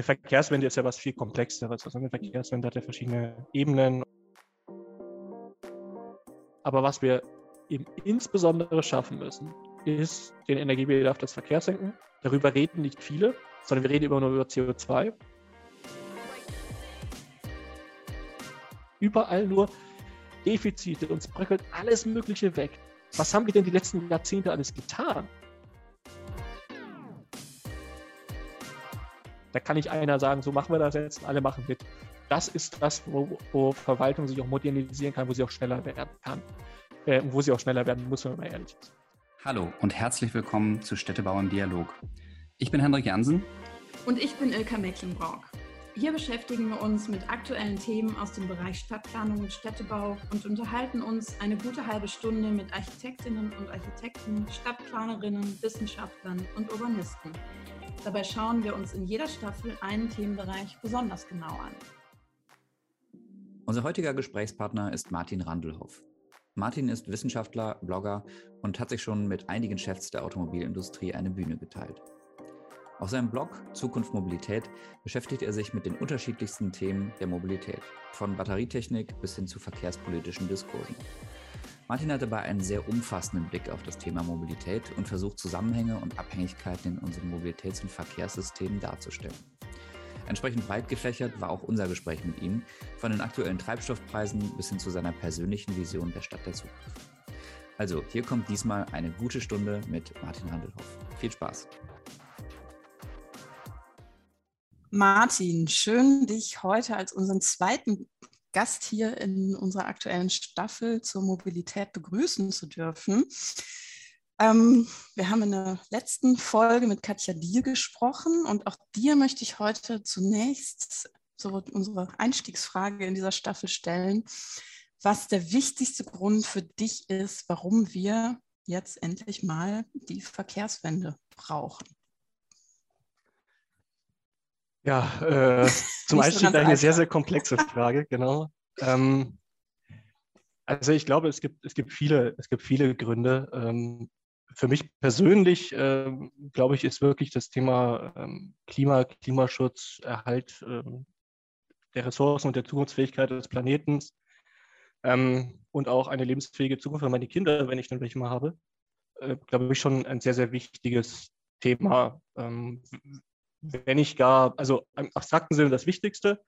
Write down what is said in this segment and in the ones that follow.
eine Verkehrswende ist ja was viel komplexeres. Also eine Verkehrswende hat ja verschiedene Ebenen. Aber was wir eben insbesondere schaffen müssen, ist den Energiebedarf des Verkehrs senken. Darüber reden nicht viele, sondern wir reden immer nur über CO2. Überall nur Defizite, uns bröckelt alles Mögliche weg. Was haben wir denn die letzten Jahrzehnte alles getan? Da kann nicht einer sagen, so machen wir das jetzt, alle machen mit. Das ist das, wo, wo Verwaltung sich auch modernisieren kann, wo sie auch schneller werden kann. Äh, wo sie auch schneller werden muss, wenn man mal ehrlich ist. Hallo und herzlich willkommen zu Städtebau im Dialog. Ich bin Hendrik Jansen. Und ich bin Ilka Mecklenburg. Hier beschäftigen wir uns mit aktuellen Themen aus dem Bereich Stadtplanung und Städtebau und unterhalten uns eine gute halbe Stunde mit Architektinnen und Architekten, Stadtplanerinnen, Wissenschaftlern und Urbanisten. Dabei schauen wir uns in jeder Staffel einen Themenbereich besonders genau an. Unser heutiger Gesprächspartner ist Martin Randelhoff. Martin ist Wissenschaftler, Blogger und hat sich schon mit einigen Chefs der Automobilindustrie eine Bühne geteilt. Auf seinem Blog Zukunft Mobilität beschäftigt er sich mit den unterschiedlichsten Themen der Mobilität, von Batterietechnik bis hin zu verkehrspolitischen Diskursen. Martin hat dabei einen sehr umfassenden Blick auf das Thema Mobilität und versucht Zusammenhänge und Abhängigkeiten in unseren Mobilitäts- und Verkehrssystemen darzustellen. Entsprechend weit gefächert war auch unser Gespräch mit ihm, von den aktuellen Treibstoffpreisen bis hin zu seiner persönlichen Vision der Stadt der Zukunft. Also, hier kommt diesmal eine gute Stunde mit Martin Handelhoff. Viel Spaß! Martin, schön, dich heute als unseren zweiten Gast hier in unserer aktuellen Staffel zur Mobilität begrüßen zu dürfen. Ähm, wir haben in der letzten Folge mit Katja Dier gesprochen und auch dir möchte ich heute zunächst so unsere Einstiegsfrage in dieser Staffel stellen, was der wichtigste Grund für dich ist, warum wir jetzt endlich mal die Verkehrswende brauchen. Ja, äh, zum Einstieg eine sehr, sehr komplexe Frage, genau. Ähm, also ich glaube, es gibt, es gibt, viele, es gibt viele Gründe. Ähm, für mich persönlich, ähm, glaube ich, ist wirklich das Thema ähm, Klima, Klimaschutz, Erhalt ähm, der Ressourcen und der Zukunftsfähigkeit des Planeten ähm, und auch eine lebensfähige Zukunft für meine Kinder, wenn ich dann welche mal habe, äh, glaube ich, schon ein sehr, sehr wichtiges Thema wenn nicht gar, also im abstrakten Sinne das Wichtigste.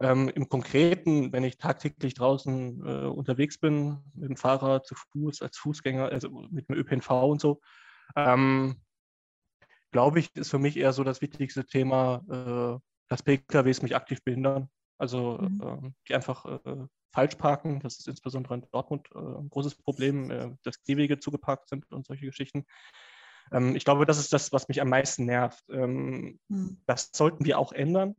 Ähm, Im Konkreten, wenn ich tagtäglich draußen äh, unterwegs bin, mit dem Fahrrad, zu Fuß, als Fußgänger, also mit dem ÖPNV und so, ähm, glaube ich, ist für mich eher so das wichtigste Thema, äh, dass PKWs mich aktiv behindern. Also mhm. äh, die einfach äh, falsch parken. Das ist insbesondere in Dortmund äh, ein großes Problem, äh, dass Gehwege zugeparkt sind und solche Geschichten. Ähm, ich glaube, das ist das, was mich am meisten nervt. Ähm, mhm. Das sollten wir auch ändern.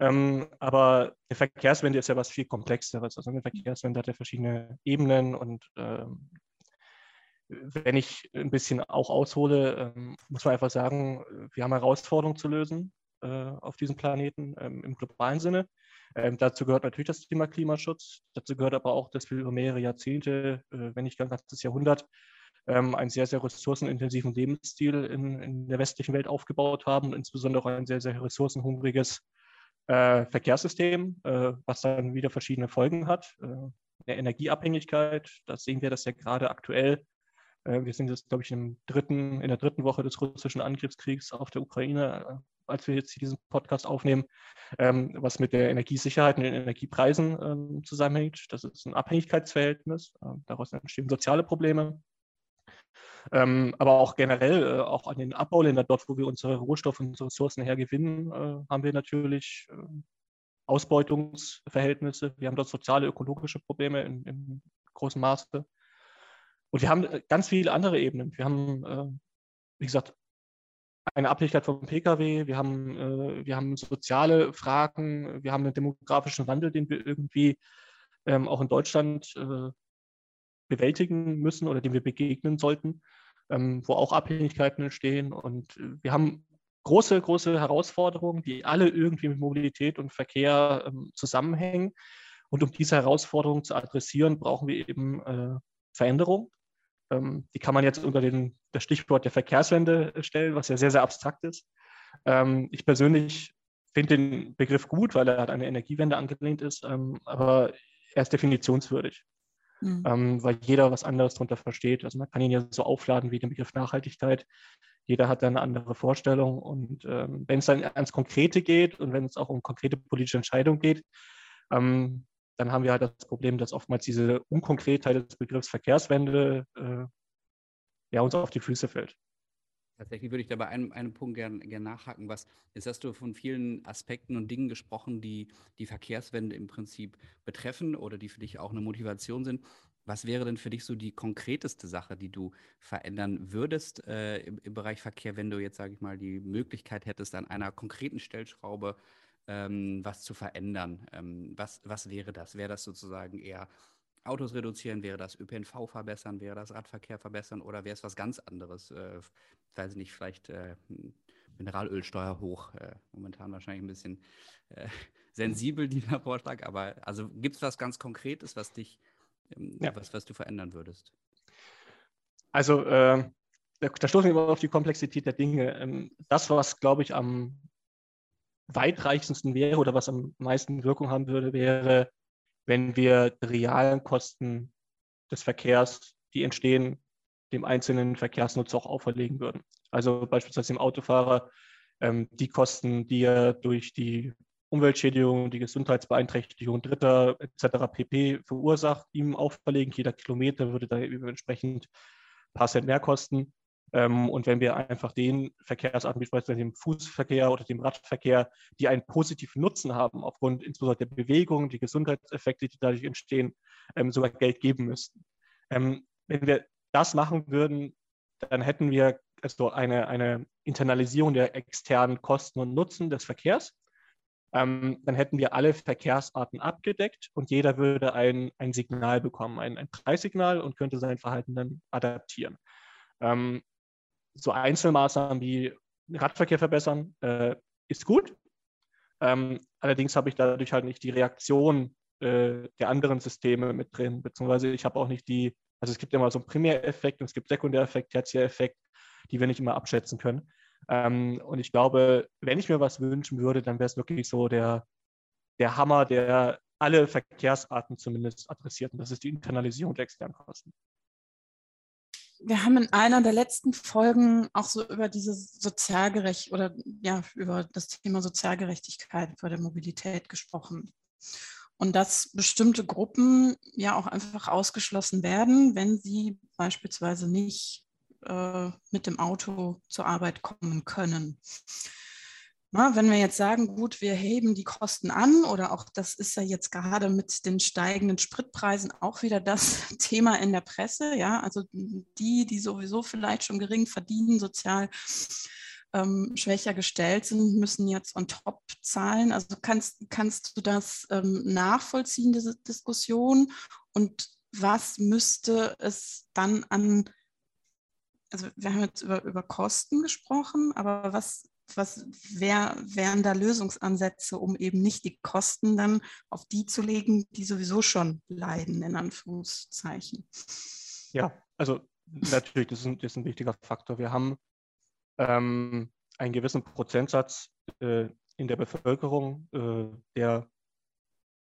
Ähm, aber eine Verkehrswende ist ja was viel komplexeres. Also eine Verkehrswende hat ja verschiedene Ebenen und ähm, wenn ich ein bisschen auch aushole, ähm, muss man einfach sagen, wir haben Herausforderungen zu lösen äh, auf diesem Planeten ähm, im globalen Sinne. Ähm, dazu gehört natürlich das Thema Klimaschutz. Dazu gehört aber auch, dass wir über mehrere Jahrzehnte, äh, wenn nicht ganz das Jahrhundert, ähm, einen sehr, sehr ressourcenintensiven Lebensstil in, in, der westlichen Welt aufgebaut haben und insbesondere auch ein sehr, sehr ressourcenhungriges äh, Verkehrssystem, äh, was dann wieder verschiedene Folgen hat. Äh, der Energieabhängigkeit, da sehen wir das ja gerade aktuell. Äh, wir sind jetzt, glaube ich, im dritten, in der dritten Woche des russischen Angriffskriegs auf der Ukraine, äh, als wir jetzt diesen Podcast aufnehmen, ähm, was mit der Energiesicherheit und den Energiepreisen ähm, zusammenhängt. Das ist ein Abhängigkeitsverhältnis. Äh, daraus entstehen soziale Probleme. Ähm, aber auch generell, äh, auch an den Abbauländern, dort, wo wir unsere Rohstoffe und unsere Ressourcen hergewinnen, äh, haben wir natürlich äh, Ausbeutungsverhältnisse. Wir haben dort soziale, ökologische Probleme in, in großem Maße. Und wir haben äh, ganz viele andere Ebenen. Wir haben, äh, wie gesagt, eine Abhängigkeit vom Pkw, wir haben, äh, wir haben soziale Fragen, wir haben einen demografischen Wandel, den wir irgendwie ähm, auch in Deutschland bewältigen müssen oder dem wir begegnen sollten, ähm, wo auch Abhängigkeiten entstehen. Und äh, wir haben große, große Herausforderungen, die alle irgendwie mit Mobilität und Verkehr ähm, zusammenhängen. Und um diese Herausforderungen zu adressieren, brauchen wir eben äh, Veränderung. Ähm, die kann man jetzt unter den, das Stichwort der Verkehrswende stellen, was ja sehr, sehr abstrakt ist. Ähm, ich persönlich finde den Begriff gut, weil er an eine Energiewende angelehnt ist, ähm, aber er ist definitionswürdig, mhm. ähm, weil jeder was anderes darunter versteht. Also man kann ihn ja so aufladen wie den Begriff Nachhaltigkeit. Jeder hat da eine andere Vorstellung. Und ähm, wenn es dann ans Konkrete geht und wenn es auch um konkrete politische Entscheidungen geht, ähm, dann haben wir halt das Problem, dass oftmals diese Unkonkretheit des Begriffs Verkehrswende äh, ja, uns auf die Füße fällt. Tatsächlich würde ich da bei einem, einem Punkt gerne gern nachhaken. Was, jetzt hast du von vielen Aspekten und Dingen gesprochen, die die Verkehrswende im Prinzip betreffen oder die für dich auch eine Motivation sind. Was wäre denn für dich so die konkreteste Sache, die du verändern würdest äh, im, im, Bereich Verkehr, wenn du jetzt, sage ich mal, die Möglichkeit hättest, an einer konkreten Stellschraube ähm, was zu verändern? Ähm, was, was wäre das? Wäre das sozusagen eher Autos reduzieren? Wäre das ÖPNV verbessern? Wäre das Radverkehr verbessern? Oder wäre es was ganz anderes? Äh, weiß ich nicht, vielleicht äh, Mineralölsteuer hoch. Äh, momentan wahrscheinlich ein bisschen äh, sensibel, dieser Vorschlag. Aber also gibt es was ganz Konkretes, was dich, ähm, ja. was, was du verändern würdest? Also äh, da, da stoßen wir immer auf die Komplexität der Dinge. Ähm, das, was, glaube ich, am weitreichendsten wäre oder was am meisten Wirkung haben würde, wäre wenn wir die realen Kosten des Verkehrs, die entstehen, dem einzelnen Verkehrsnutzer auch auferlegen würden. Also beispielsweise dem Autofahrer ähm, die Kosten, die er durch die Umweltschädigung, die Gesundheitsbeeinträchtigung Dritter etc. pp. verursacht, ihm auferlegen. Jeder Kilometer würde da entsprechend ein paar Cent mehr kosten. Ähm, und wenn wir einfach den Verkehrsarten, wie beispielsweise dem Fußverkehr oder dem Radverkehr, die einen positiven Nutzen haben, aufgrund insbesondere der Bewegung, die Gesundheitseffekte, die dadurch entstehen, ähm, sogar Geld geben müssten. Ähm, wenn wir das machen würden, dann hätten wir also eine, eine Internalisierung der externen Kosten und Nutzen des Verkehrs. dann hätten wir alle Verkehrsarten abgedeckt und jeder würde ein, ein Signal bekommen, ein, ein Preissignal und könnte sein Verhalten dann adaptieren so Einzelmaßnahmen wie Radverkehr verbessern, äh, ist gut. Ähm, allerdings habe ich dadurch halt nicht die Reaktion äh, der anderen Systeme mit drin, beziehungsweise ich habe auch nicht die, also es gibt immer so einen Primäreffekt und es gibt Sekundäreffekt, Tertiäreffekt, die wir nicht immer abschätzen können. Ähm, und ich glaube, wenn ich mir was wünschen würde, dann wäre es wirklich so der, der Hammer, der alle Verkehrsarten zumindest adressiert. Und das ist die Internalisierung der externen Kosten wir haben in einer der letzten Folgen auch so über diese Sozialgerecht oder ja, über das Thema Sozialgerechtigkeit bei der Mobilität gesprochen. Und dass bestimmte Gruppen ja auch einfach ausgeschlossen werden, wenn sie beispielsweise nicht äh, mit dem Auto zur Arbeit kommen können. Na, wenn wir jetzt sagen, gut, wir heben die Kosten an oder auch das ist ja jetzt gerade mit den steigenden Spritpreisen auch wieder das Thema in der Presse, ja, also die, die sowieso vielleicht schon gering verdienen, sozial ähm, schwächer gestellt sind, müssen jetzt on top zahlen. Also kannst, kannst du das ähm, nachvollziehen, diese Diskussion? Und was müsste es dann an, also wir haben jetzt über, über Kosten gesprochen, aber was was wär, wären da Lösungsansätze, um eben nicht die Kosten dann auf die zu legen, die sowieso schon leiden, in Anführungszeichen? Ja, also natürlich, das ist ein, das ist ein wichtiger Faktor. Wir haben ähm, einen gewissen Prozentsatz äh, in der Bevölkerung, äh, der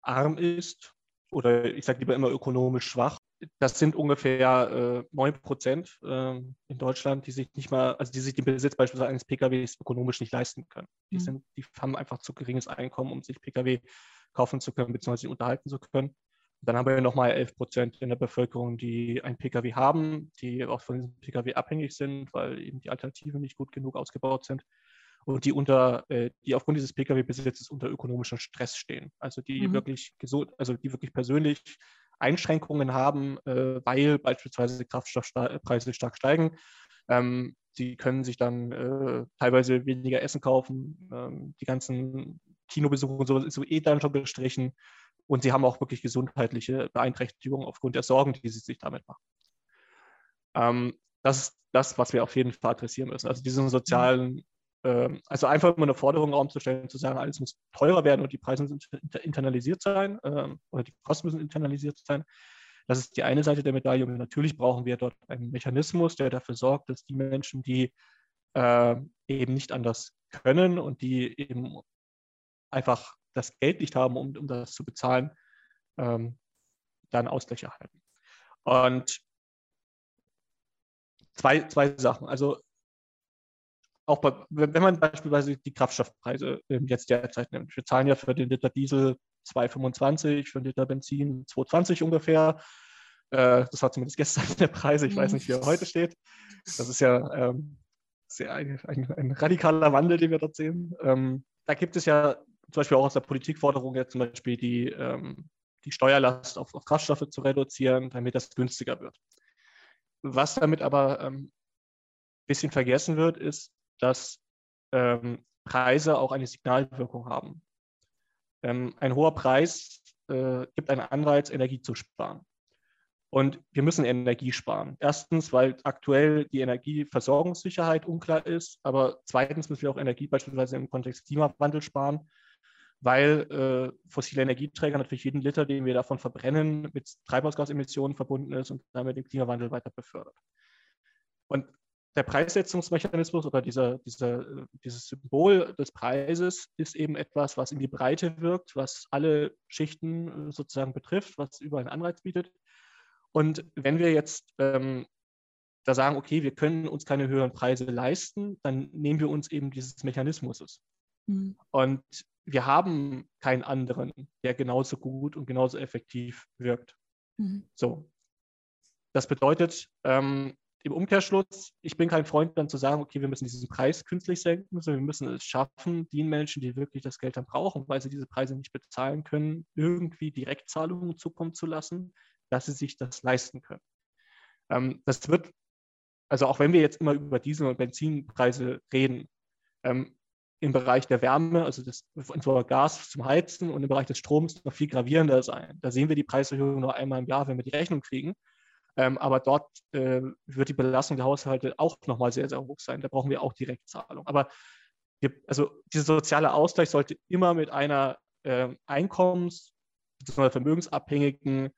arm ist oder ich sage lieber immer ökonomisch schwach das sind ungefähr äh, 9 Prozent äh, in Deutschland, die sich nicht mal, also die sich den Besitz beispielsweise eines PKWs ökonomisch nicht leisten können. Die, mhm. sind, die haben einfach zu geringes Einkommen, um sich PKW kaufen zu können, beziehungsweise unterhalten zu können. dann haben wir nochmal 11 Prozent in der Bevölkerung, die ein PKW haben, die auch von diesem PKW abhängig sind, weil eben die Alternativen nicht gut genug ausgebaut sind und die unter, äh, die aufgrund dieses Pkw-Besitzes unter ökonomischem Stress stehen. Also die mhm. wirklich gesund, also die wirklich persönlich Einschränkungen haben, äh, weil beispielsweise Kraftstoffpreise stark steigen. Ähm, sie können sich dann äh, teilweise weniger Essen kaufen. Ähm, die ganzen Kinobesuche und so ist so eh dann schon gestrichen. Und sie haben auch wirklich gesundheitliche Beeinträchtigungen aufgrund der Sorgen, die sie sich damit machen. Ähm, das ist das, was wir auf jeden Fall adressieren müssen. Also diesen sozialen ähm, also einfach immer eine Forderung Raum zu stellen, zu sagen, alles muss teurer werden und die Preise müssen internalisiert sein ähm, oder die Kosten müssen internalisiert sein. Das ist die eine Seite der Medaille. Und natürlich brauchen wir dort einen Mechanismus, der dafür sorgt, dass die Menschen, die äh, eben nicht anders können und die eben einfach das Geld nicht haben, um, um das zu bezahlen, ähm, dann Ausgleich erhalten. Und zwei, zwei Sachen. Also auch bei, wenn man beispielsweise die Kraftstoffpreise jetzt derzeit nimmt. Wir zahlen ja für den Liter Diesel 2,25, für den Liter Benzin 2,20 ungefähr. Äh, das war zumindest gestern der Preis. Ich weiß nicht, wie er heute steht. Das ist ja ähm, sehr ein, ein, ein, radikaler Wandel, den wir dort sehen. Ähm, da gibt es ja zum Beispiel auch aus der Politikforderung jetzt zum Beispiel die, ähm, die Steuerlast auf, auf, Kraftstoffe zu reduzieren, damit das günstiger wird. Was damit aber ein bisschen vergessen wird, ist, dass ähm, Preise auch eine Signalwirkung haben. Ähm, ein hoher Preis äh, gibt einen Anreiz, Energie zu sparen. Und wir müssen Energie sparen. Erstens, weil aktuell die Energieversorgungssicherheit unklar ist, aber zweitens müssen wir auch Energie beispielsweise im Kontext Klimawandel sparen, weil äh, fossile Energieträger natürlich jeden Liter, den wir davon verbrennen, mit Treibhausgasemissionen verbunden ist und damit den Klimawandel weiter befördert. Und der Preissetzungsmechanismus oder dieser, dieser, dieses Symbol des Preises ist eben etwas, was in die Breite wirkt, was alle Schichten äh, sozusagen betrifft, was überall einen Anreiz bietet. Und wenn wir jetzt ähm, da sagen, okay, wir können uns keine höheren Preise leisten, dann nehmen wir uns eben dieses Mechanismus. Mhm. Und wir haben keinen anderen, der genauso gut und genauso effektiv wirkt. Mhm. So. Das bedeutet, ähm, im Umkehrschluss, ich bin kein Freund dann zu sagen, okay, wir müssen diesen Preis künstlich senken, sondern wir müssen es schaffen, den Menschen, die wirklich das Geld dann brauchen, weil sie diese Preise nicht bezahlen können, irgendwie Direktzahlungen zukommen zu lassen, dass sie sich das leisten können. Ähm, das wird, also auch wenn wir jetzt immer über Diesel- und Benzinpreise reden, ähm, im Bereich der Wärme, also das Gas zum Heizen und im Bereich des Stroms noch viel gravierender sein. Da sehen wir die Preiserhöhung nur einmal im Jahr, wenn wir die Rechnung kriegen. Ähm, aber dort äh, wird die Belastung der Haushalte auch nochmal sehr, sehr hoch sein. Da brauchen wir auch Direktzahlung. Aber wir, also dieser soziale Ausgleich sollte immer mit einer äh, Einkommens- bzw. vermögensabhängigen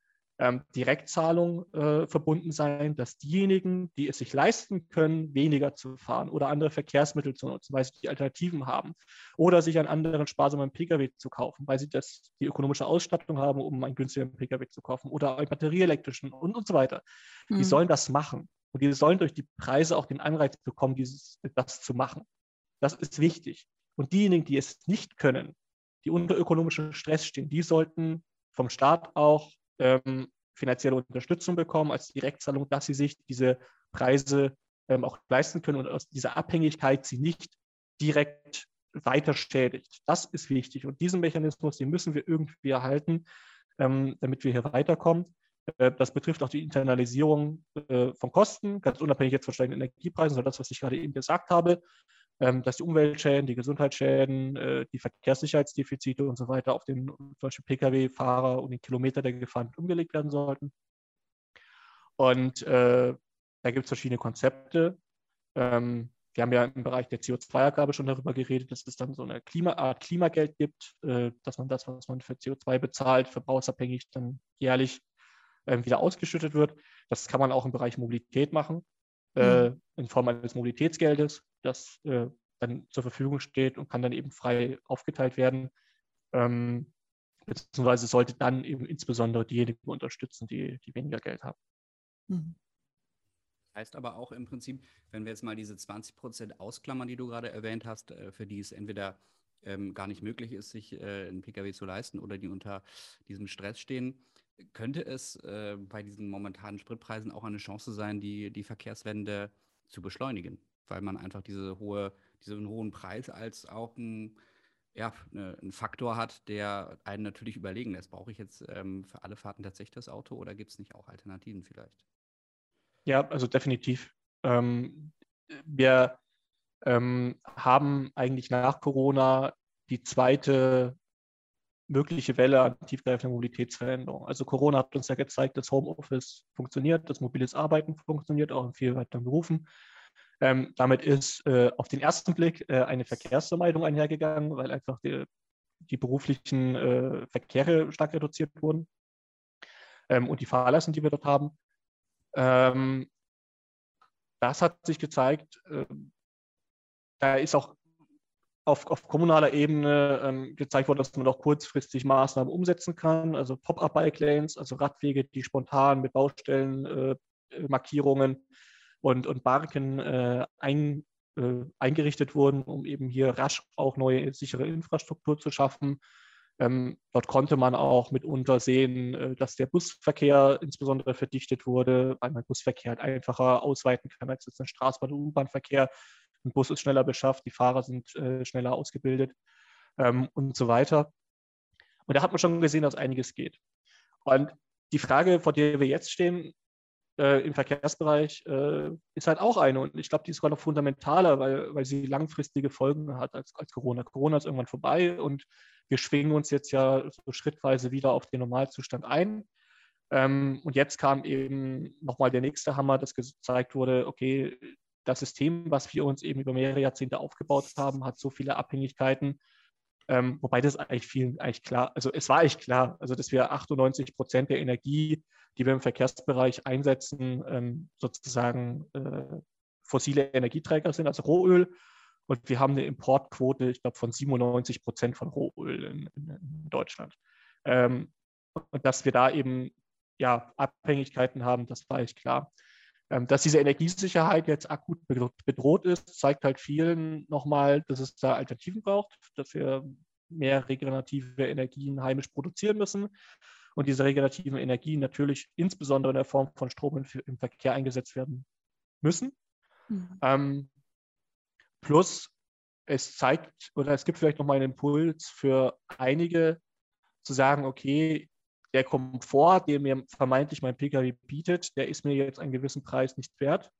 ähm, Direktzahlung äh, verbunden sein, dass diejenigen, die es sich leisten können, weniger zu fahren oder andere Verkehrsmittel zu nutzen, weil sie die Alternativen haben oder sich einen anderen sparsamen Pkw zu kaufen, weil sie das, die ökonomische Ausstattung haben, um einen günstigen Pkw zu kaufen oder einen batterieelektrischen und, und so weiter. Mhm. Die sollen das machen und die sollen durch die Preise auch den Anreiz bekommen, dieses, das zu machen. Das ist wichtig. Und diejenigen, die es nicht können, die unter ökonomischem Stress stehen, die sollten vom Staat auch ähm, finanzielle Unterstützung bekommen als Direktzahlung, dass sie sich diese Preise ähm, auch leisten können und aus dieser Abhängigkeit sie nicht direkt weiter schädigt. Das ist wichtig. Und diesen Mechanismus, den müssen wir irgendwie erhalten, ähm, damit wir hier weiterkommen. Äh, das betrifft auch die Internalisierung äh, von Kosten, ganz unabhängig jetzt von steigenden Energiepreisen, sondern das, was ich gerade eben gesagt habe. Ähm, dass die Umweltschäden, die Gesundheitsschäden, äh, die Verkehrssicherheitsdefizite und so weiter auf den Beispiel Pkw-Fahrer und den Kilometer, der gefahren wird, umgelegt werden sollten. Und äh, da gibt es verschiedene Konzepte. Ähm, wir haben ja im Bereich der CO2-Abgabe schon darüber geredet, dass es dann so eine Klima Art Klimageld gibt, äh, dass man das, was man für CO2 bezahlt, verbrauchsabhängig dann jährlich äh, wieder ausgeschüttet wird. Das kann man auch im Bereich Mobilität machen, äh, mhm. in Form eines Mobilitätsgeldes das äh, dann zur Verfügung steht und kann dann eben frei aufgeteilt werden. Ähm, beziehungsweise sollte dann eben insbesondere diejenigen unterstützen, die, die weniger Geld haben. Mhm. Heißt aber auch im Prinzip, wenn wir jetzt mal diese 20 Prozent ausklammern, die du gerade erwähnt hast, äh, für die es entweder ähm, gar nicht möglich ist, sich äh, einen Pkw zu leisten oder die unter diesem Stress stehen, könnte es äh, bei diesen momentanen Spritpreisen auch eine Chance sein, die, die Verkehrswende zu beschleunigen? weil man einfach diese hohe, diesen hohen Preis als auch ein, ja, ne, ein Faktor hat, der einen natürlich überlegen lässt. Brauche ich jetzt ähm, für alle Fahrten tatsächlich das Auto oder gibt es nicht auch Alternativen vielleicht? Ja, also definitiv. Ähm, wir ähm, haben eigentlich nach Corona die zweite mögliche Welle an tiefgreifender Mobilitätsveränderung. Also Corona hat uns ja gezeigt, dass Homeoffice funktioniert, dass mobiles Arbeiten funktioniert, auch in vielen weiteren Berufen. Ähm, damit ist äh, auf den ersten Blick äh, eine Verkehrsvermeidung einhergegangen, weil einfach die, die beruflichen äh, Verkehre stark reduziert wurden ähm, und die Fahrleisten, die wir dort haben. Ähm, das hat sich gezeigt, ähm, da ist auch auf, auf kommunaler Ebene ähm, gezeigt wurde, dass man auch kurzfristig Maßnahmen umsetzen kann, also Pop-up-Bike-Lanes, also Radwege, die spontan mit Baustellenmarkierungen äh, und, und Barken äh, ein, äh, eingerichtet wurden, um eben hier rasch auch neue sichere Infrastruktur zu schaffen. Ähm, dort konnte man auch mitunter sehen, äh, dass der Busverkehr insbesondere verdichtet wurde, weil man Busverkehr halt einfacher ausweiten kann als jetzt ein Straßenbahn- und U-Bahn-Verkehr. Ein Bus ist schneller beschafft, die Fahrer sind äh, schneller ausgebildet ähm, und so weiter. Und da hat man schon gesehen, dass einiges geht. Und die Frage, vor der wir jetzt stehen, äh, im Verkehrsbereich äh, ist halt auch eine. Und ich glaube, die ist sogar noch fundamentaler, weil, weil sie langfristige Folgen hat als, als Corona. Corona ist irgendwann vorbei und wir schwingen uns jetzt ja so schrittweise wieder auf den Normalzustand ein. Ähm, und jetzt kam eben nochmal der nächste Hammer, dass gezeigt wurde, okay, das System, was wir uns eben über mehrere Jahrzehnte aufgebaut haben, hat so viele Abhängigkeiten, ähm, wobei das eigentlich vielen eigentlich klar, also es war eigentlich klar, also dass wir 98 Prozent der Energie, die wir im Verkehrsbereich einsetzen, ähm, sozusagen äh, fossile Energieträger sind, also Rohöl. Und wir haben eine Importquote, ich glaube, von 97 Prozent von Rohöl in, in, in Deutschland. Ähm, und dass wir da eben ja, Abhängigkeiten haben, das war eigentlich klar. Ähm, dass diese Energiesicherheit jetzt akut bedroht ist, zeigt halt vielen nochmal, dass es da Alternativen braucht, dass wir mehr regenerative Energien heimisch produzieren müssen und diese regenerativen Energien natürlich insbesondere in der Form von Strom im Verkehr eingesetzt werden müssen. Mhm. Ähm, plus es zeigt oder es gibt vielleicht nochmal einen Impuls für einige zu sagen, okay, der Komfort, den mir vermeintlich mein Pkw bietet, der ist mir jetzt einen gewissen Preis nicht wert.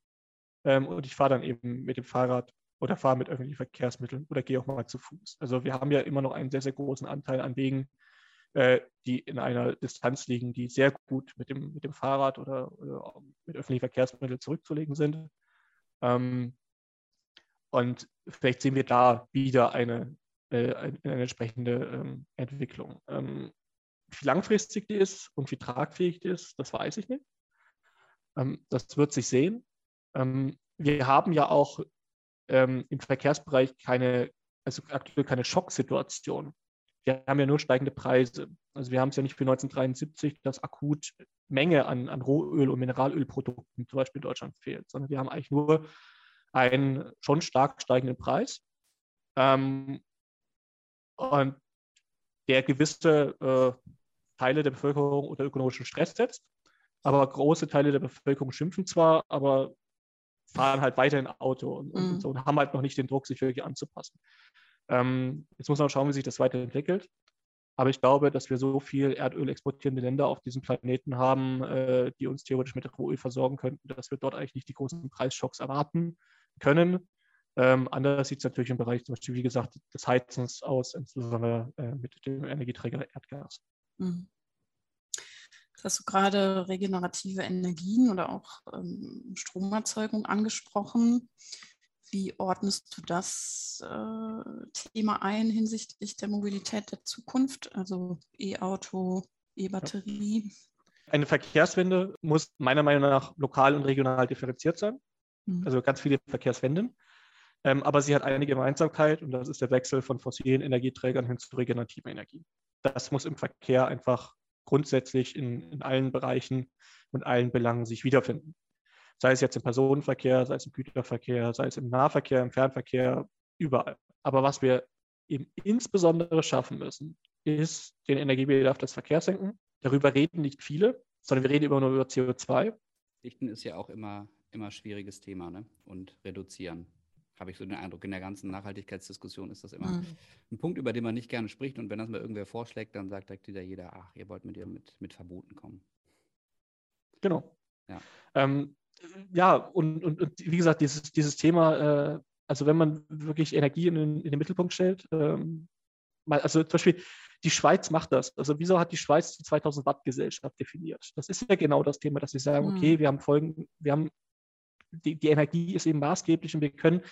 Ähm, und ich fahre dann eben mit dem Fahrrad oder fahre mit öffentlichen Verkehrsmitteln oder gehe auch mal zu Fuß. Also wir haben ja immer noch einen sehr, sehr großen Anteil an Wegen, äh, die in einer Distanz liegen, die sehr gut mit dem, mit dem Fahrrad oder, oder mit öffentlichen Verkehrsmitteln zurückzulegen sind. Ähm, und vielleicht sehen wir da wieder eine, äh, eine, eine entsprechende ähm, Entwicklung. Ähm, wie langfristig die ist und wie tragfähig die ist, das weiß ich nicht. Ähm, das wird sich sehen. Ähm, wir haben ja auch ähm, im Verkehrsbereich keine, also aktuell keine Schocksituation. Wir haben ja nur steigende Preise. Also wir haben es ja nicht für 1973, dass akut Menge an, an Rohöl- und Mineralölprodukten zum Beispiel in Deutschland fehlt, sondern wir haben eigentlich nur einen schon stark steigenden Preis. Ähm, und der gewisse äh, Teile der Bevölkerung unter ökonomischen Stress setzt. Aber große Teile der Bevölkerung schimpfen zwar, aber fahren halt weiter in Auto und, mhm. und, so, und haben halt noch nicht den Druck, sich wirklich anzupassen. Ähm, jetzt muss man schauen, wie sich das weiterentwickelt. Aber ich glaube, dass wir so viel Erdöl exportierende Länder auf diesem Planeten haben, äh, die uns theoretisch mit Rohöl versorgen könnten, dass wir dort eigentlich nicht die großen Preisschocks erwarten können. Ähm, anders sieht es natürlich im Bereich zum Beispiel, wie gesagt, des Heizens aus, insbesondere äh, mit dem Energieträger Erdgas. Mhm. Hast du gerade regenerative Energien oder auch ähm, Stromerzeugung angesprochen. Wie ordnest du das äh, Thema ein hinsichtlich der Mobilität der Zukunft, also E-Auto, E-Batterie? Eine Verkehrswende muss meiner Meinung nach lokal und regional differenziert sein. Mhm. Also ganz viele Verkehrswenden. Ähm, aber sie hat eine Gemeinsamkeit und das ist der Wechsel von fossilen Energieträgern hin zu regenerativen Energien das muss im Verkehr einfach grundsätzlich in, in allen Bereichen und allen Belangen sich wiederfinden. Sei es jetzt im Personenverkehr, sei es im Güterverkehr, sei es im Nahverkehr, im Fernverkehr, überall. Aber was wir eben insbesondere schaffen müssen, ist den Energiebedarf des Verkehrs senken. Darüber reden nicht viele, sondern wir reden immer nur über CO2. Dichten ist ja auch immer immer schwieriges Thema ne? und reduzieren habe ich so den Eindruck, in der ganzen Nachhaltigkeitsdiskussion ist das immer mhm. ein Punkt, über den man nicht gerne spricht. Und wenn das mal irgendwer vorschlägt, dann sagt direkt wieder jeder, ach, ihr wollt mit ihr mit, mit Verboten kommen. Genau. Ja, ähm, ja und, und, und, wie gesagt, dieses, dieses Thema, äh, also wenn man wirklich Energie in den, in den Mittelpunkt stellt, ähm, also zum Beispiel die Schweiz macht das. Also wieso hat die Schweiz die 2000 Watt Gesellschaft definiert? Das ist ja genau das Thema, dass sie sagen, okay, wir haben folgen, wir haben die, die Energie ist eben maßgeblich und wir können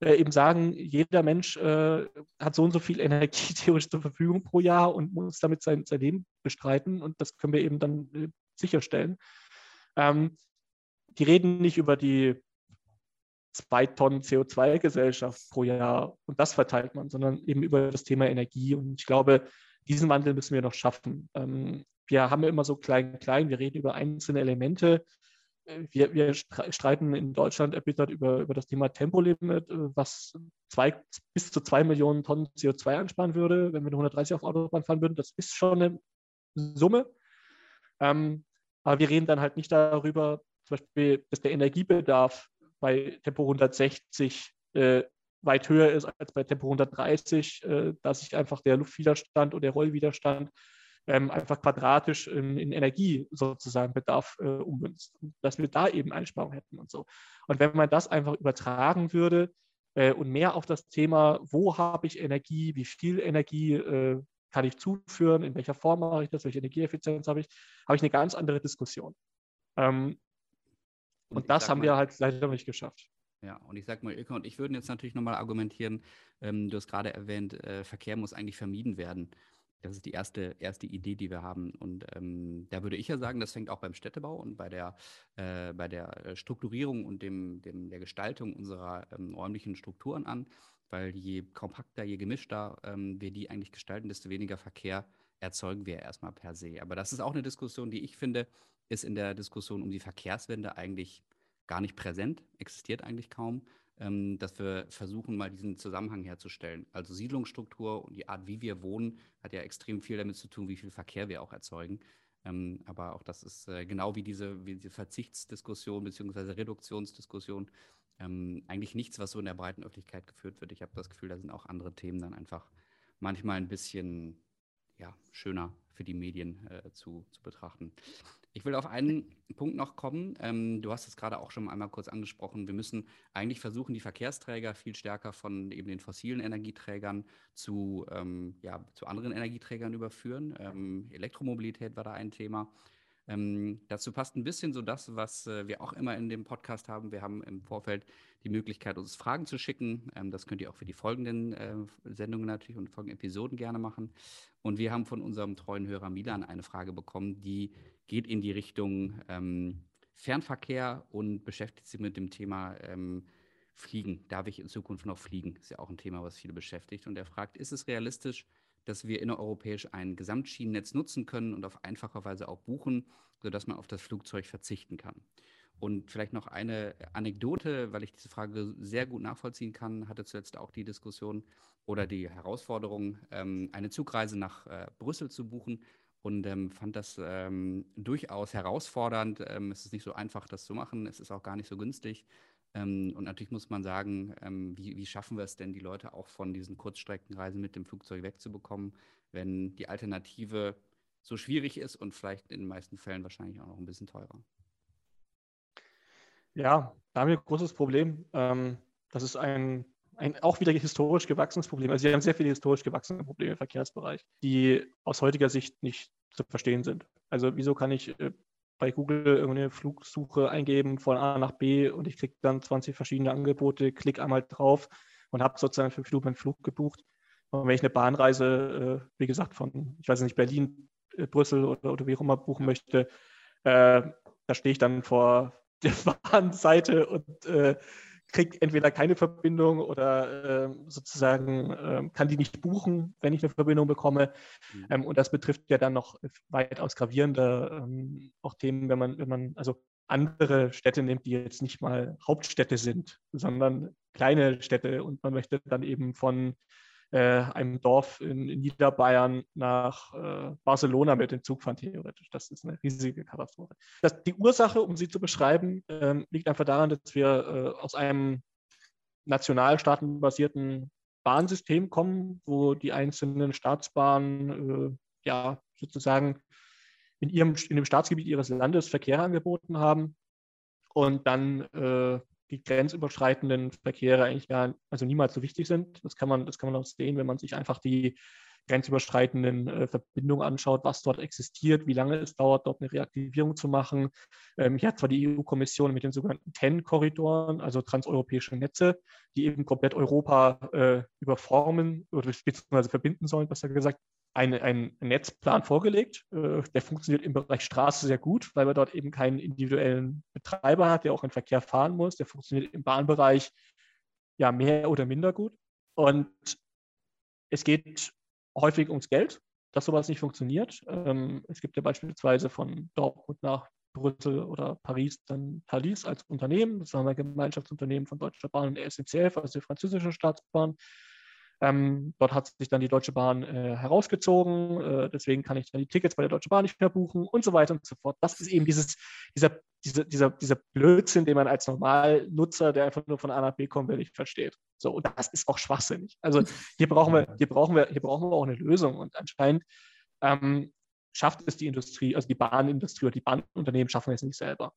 äh, eben sagen, jeder Mensch äh, hat so und so viel Energie theoretisch zur Verfügung pro Jahr und muss damit sein, sein Leben bestreiten und das können wir eben dann äh, sicherstellen. Ähm, die reden nicht über die zwei Tonnen CO2-Gesellschaft pro Jahr und das verteilt man, sondern eben über das Thema Energie. Und ich glaube, diesen Wandel müssen wir noch schaffen. Ähm, wir haben ja immer so klein, klein, wir reden über einzelne Elemente. Wir, wir streiten in Deutschland erbittert über, über das Thema Tempolimit, äh, was zwei, bis zu zwei Millionen Tonnen CO2 ansparen würde, wenn wir 130 auf Autobahn fahren würden. Das ist schon eine Summe. Ähm, aber wir reden dann halt nicht darüber, zum Beispiel, dass der Energiebedarf bei Tempo 160 äh, weit höher ist als bei Tempo 130, äh, dass sich einfach der Luftwiderstand und der Rollwiderstand ähm, einfach quadratisch in, in, Energie sozusagen Bedarf äh, ummünzt. Dass wir da eben Einsparungen hätten und so. Und wenn man das einfach übertragen würde äh, und mehr auf das Thema, wo habe ich Energie, wie viel Energie äh, kann ich zuführen, in welcher Form mache ich das, welche Energieeffizienz habe ich, habe ich eine ganz andere Diskussion. Ähm, und, und das haben mal, wir halt leider nicht geschafft. Ja, und ich sage mal, Ilke und ich würden jetzt natürlich nochmal argumentieren, ähm, du hast gerade erwähnt, äh, Verkehr muss eigentlich vermieden werden. Das ist die erste, erste Idee, die wir haben. Und ähm, da würde ich ja sagen, das fängt auch beim Städtebau und bei der, äh, bei der Strukturierung und dem, dem, der Gestaltung unserer ähm, räumlichen Strukturen an, weil je kompakter, je gemischter ähm, wir die eigentlich gestalten, desto weniger Verkehr erzeugen wir erstmal per se. Aber das ist auch eine Diskussion, die ich finde, ist in der Diskussion um die Verkehrswende eigentlich gar nicht präsent, existiert eigentlich kaum, ähm, dass wir versuchen, mal diesen Zusammenhang herzustellen. Also Siedlungsstruktur und die Art, wie wir wohnen, hat ja extrem viel damit zu tun, wie viel Verkehr wir auch erzeugen. Ähm, aber auch das ist äh, genau wie diese, wie diese Verzichtsdiskussion bzw. Reduktionsdiskussion ähm, eigentlich nichts, was so in der breiten Öffentlichkeit geführt wird. Ich habe das Gefühl, da sind auch andere Themen dann einfach manchmal ein bisschen ja, schöner für die Medien äh, zu, zu betrachten. Ich will auf einen Punkt noch kommen. Ähm, du hast es gerade auch schon einmal kurz angesprochen. Wir müssen eigentlich versuchen, die Verkehrsträger viel stärker von eben den fossilen Energieträgern zu, ähm, ja, zu anderen Energieträgern überführen. Ähm, Elektromobilität war da ein Thema. Ähm, dazu passt ein bisschen so das, was äh, wir auch immer in dem Podcast haben. Wir haben im Vorfeld die Möglichkeit, uns Fragen zu schicken. Ähm, das könnt ihr auch für die folgenden äh, Sendungen natürlich und folgenden Episoden gerne machen. Und wir haben von unserem treuen Hörer Milan eine Frage bekommen, die geht in die Richtung ähm, Fernverkehr und beschäftigt sich mit dem Thema ähm, Fliegen. Darf ich in Zukunft noch fliegen? Ist ja auch ein Thema, was viele beschäftigt. Und er fragt, ist es realistisch, dass wir innereuropäisch ein Gesamtschienennetz nutzen können und auf einfache Weise auch buchen, sodass man auf das Flugzeug verzichten kann. Und vielleicht noch eine Anekdote, weil ich diese Frage sehr gut nachvollziehen kann, hatte zuletzt auch die Diskussion oder die Herausforderung, ähm, eine Zugreise nach äh, Brüssel zu buchen und ähm, fand das ähm, durchaus herausfordernd. Ähm, es ist nicht so einfach, das zu machen. Es ist auch gar nicht so günstig. Ähm, und natürlich muss man sagen, ähm, wie, wie, schaffen wir es denn, die Leute auch von diesen Kurzstreckenreisen mit dem Flugzeug wegzubekommen, wenn die Alternative so schwierig ist und vielleicht in den meisten Fällen wahrscheinlich auch noch ein bisschen teurer. Ja, da haben wir ein großes Problem. Ähm, das ist ein, ein auch wieder historisch gewachsenes Problem. Also wir haben sehr viele historisch gewachsene Probleme im Verkehrsbereich, die aus heutiger Sicht nicht zu verstehen sind. Also wieso kann ich äh, bei Google irgendeine Flugsuche eingeben von A nach B und ich kriege dann 20 verschiedene Angebote, klicke einmal drauf und habe sozusagen für Flug meinen Flug gebucht. Und wenn ich eine Bahnreise, äh, wie gesagt, von, ich weiß nicht, Berlin, äh, Brüssel oder, oder wie auch immer buchen möchte, da stehe ich dann vor der Bahnseite und kriege entweder keine Verbindung oder äh, sozusagen äh, kann die nicht buchen, wenn ich eine Verbindung bekomme. Mhm. Ähm, und das betrifft ja dann noch weitaus gravierende ähm, auch Themen, wenn man, wenn man also andere Städte nimmt, die jetzt nicht mal Hauptstädte sind, sondern kleine Städte und man möchte dann eben von einem Dorf in, in, Niederbayern nach äh, Barcelona mit dem Zug fahren, theoretisch. Das ist eine riesige Katastrophe. Das, die Ursache, um sie zu beschreiben, äh, liegt einfach daran, dass wir äh, aus einem nationalstaatenbasierten Bahnsystem kommen, wo die einzelnen Staatsbahnen äh, ja sozusagen in, ihrem, in dem Staatsgebiet ihres Landes Verkehr angeboten haben und dann äh, die grenzüberschreitenden Verkehre eigentlich gar, also niemals so wichtig sind. Das kann man, das kann man auch sehen, wenn man sich einfach die grenzüberschreitenden äh, Verbindungen anschaut, was dort existiert, wie lange es dauert, dort eine Reaktivierung zu machen. Ähm, hier hat zwar die EU-Kommission mit den sogenannten TEN-Korridoren, also transeuropäische Netze, die eben komplett Europa äh, überformen oder beziehungsweise verbinden sollen, besser gesagt, einen, einen Netzplan vorgelegt. Äh, der funktioniert im Bereich Straße sehr gut, weil man dort eben keinen individuellen Betreiber hat, der auch im Verkehr fahren muss. Der funktioniert im Bahnbereich ja mehr oder minder gut. Und es geht häufig ums Geld, dass sowas nicht funktioniert. Ähm, es gibt ja beispielsweise von Dortmund nach Brüssel oder Paris dann Thalys als Unternehmen. Das haben wir Gemeinschaftsunternehmen von Deutscher Bahn und der SNCF, also der französischen Staatsbahn. Ähm, dort hat sich dann die Deutsche Bahn äh, herausgezogen. Äh, deswegen kann ich dann die Tickets bei der Deutschen Bahn nicht mehr buchen und so weiter und so fort. Das ist eben dieses, dieser, diese, dieser, dieser Blödsinn, den man als Normalnutzer, der einfach nur von A nach B kommen will, nicht versteht. So, und das ist auch schwachsinnig. Also hier brauchen wir, hier brauchen wir, hier brauchen wir auch eine Lösung. Und anscheinend ähm, schafft es die Industrie, also die Bahnindustrie oder die Bahnunternehmen schaffen es nicht selber.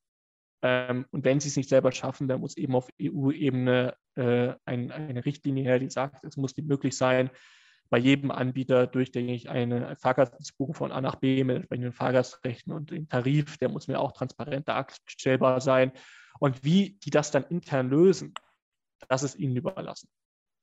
Ähm, und wenn sie es nicht selber schaffen, dann muss eben auf EU-Ebene äh, ein, eine Richtlinie her, die sagt, es muss möglich sein, bei jedem Anbieter durchgängig eine Fahrgastbuchung von A nach B mit entsprechenden Fahrgastrechten und dem Tarif, der muss mir auch transparent darstellbar sein. Und wie die das dann intern lösen, das ist ihnen überlassen.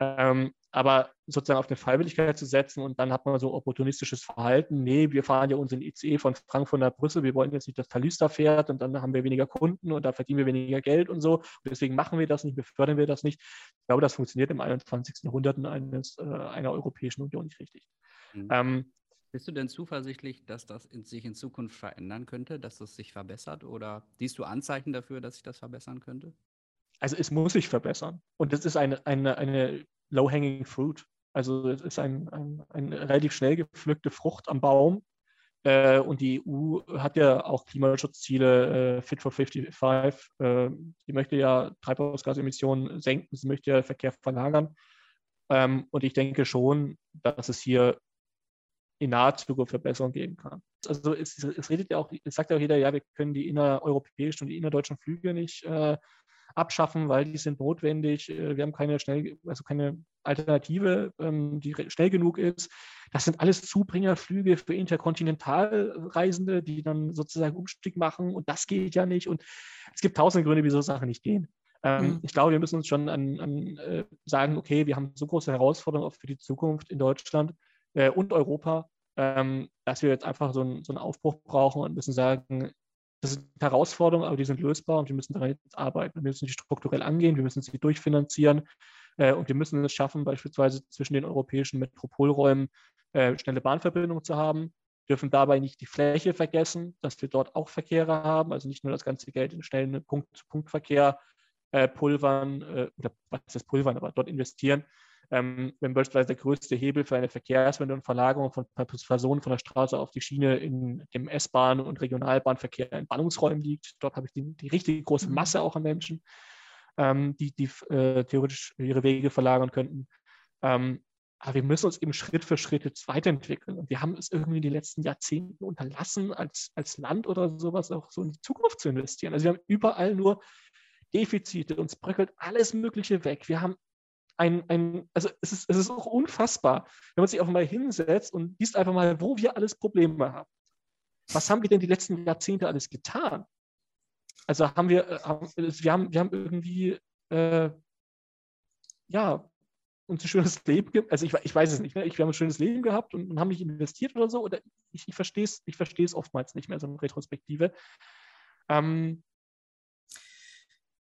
Ähm, aber sozusagen auf eine Freiwilligkeit zu setzen und dann hat man so opportunistisches Verhalten. Nee, wir fahren ja unseren ICE von Frankfurt nach Brüssel, wir wollen jetzt nicht, dass Thalys fährt und dann haben wir weniger Kunden und da verdienen wir weniger Geld und so. Und deswegen machen wir das nicht, befördern wir das nicht. Ich glaube, das funktioniert im 21. Jahrhundert in eines, äh, einer Europäischen Union nicht richtig. Mhm. Ähm, bist du denn zuversichtlich, dass das in, sich in Zukunft verändern könnte, dass es sich verbessert? Oder siehst du Anzeichen dafür, dass sich das verbessern könnte? Also es muss sich verbessern. Und das ist eine, eine, eine low-hanging fruit. Also es ist ein, ein, eine relativ schnell gepflückte Frucht am Baum. Äh, und die EU hat ja auch Klimaschutzziele äh, Fit for 55. Äh, die möchte ja Treibhausgasemissionen senken, sie möchte ja Verkehr verlagern. Ähm, und ich denke schon, dass es hier in naher Zukunft Verbesserungen geben kann. Also es, es, redet ja auch, es sagt ja auch jeder, ja, wir können die innereuropäischen und die innerdeutschen Flüge nicht äh, abschaffen, weil die sind notwendig. Äh, wir haben keine schnell, also keine Alternative, ähm, die schnell genug ist. Das sind alles Zubringerflüge für Interkontinentalreisende, die dann sozusagen Umstieg machen und das geht ja nicht. Und es gibt tausend Gründe, wieso Sachen nicht gehen. Ähm, mhm. Ich glaube, wir müssen uns schon an, an äh, sagen, okay, wir haben so große Herausforderungen auch für die Zukunft in Deutschland äh, und Europa, ähm, dass wir jetzt einfach so, ein, so einen Aufbruch brauchen und müssen sagen, das sind Herausforderungen, aber die sind lösbar und wir müssen daran jetzt arbeiten. Wir müssen die strukturell angehen, wir müssen sie durchfinanzieren äh, und wir müssen es schaffen, beispielsweise zwischen den europäischen Metropolräumen äh, schnelle Bahnverbindungen zu haben. Wir dürfen dabei nicht die Fläche vergessen, dass wir dort auch Verkehre haben, also nicht nur das ganze Geld in schnellen Punkt-zu-Punkt-Verkehr äh, pulvern, äh, oder was ist pulvern, aber dort investieren, ähm, wenn beispielsweise der größte Hebel für eine Verkehrswende und Verlagerung von Personen von der Straße auf die Schiene in dem S-Bahn- und Regionalbahnverkehr in Ballungsräumen liegt. Dort habe ich die, die richtig große mhm. Masse auch an Menschen, ähm, die, die äh, theoretisch ihre Wege verlagern könnten. Ähm, aber wir müssen uns eben Schritt für Schritt jetzt weiterentwickeln. Und wir haben es irgendwie in den letzten Jahrzehnten unterlassen, als, als Land oder sowas auch so in die Zukunft zu investieren. Also wir haben überall nur Defizite, uns bröckelt alles Mögliche weg. Wir haben ein, ein also es ist, es ist auch unfassbar, wenn man sich einfach mal hinsetzt und liest einfach mal, wo wir alles Probleme haben. Was haben wir denn die letzten Jahrzehnte alles getan? Also haben wir, äh, wir, haben, wir haben irgendwie, äh, ja, uns ein schönes Leben, also ich, ich weiß es nicht, ne? wir haben ein schönes Leben gehabt und, und haben nicht investiert oder so, oder ich, ich verstehe es ich oftmals nicht mehr, so eine Retrospektive. Ähm,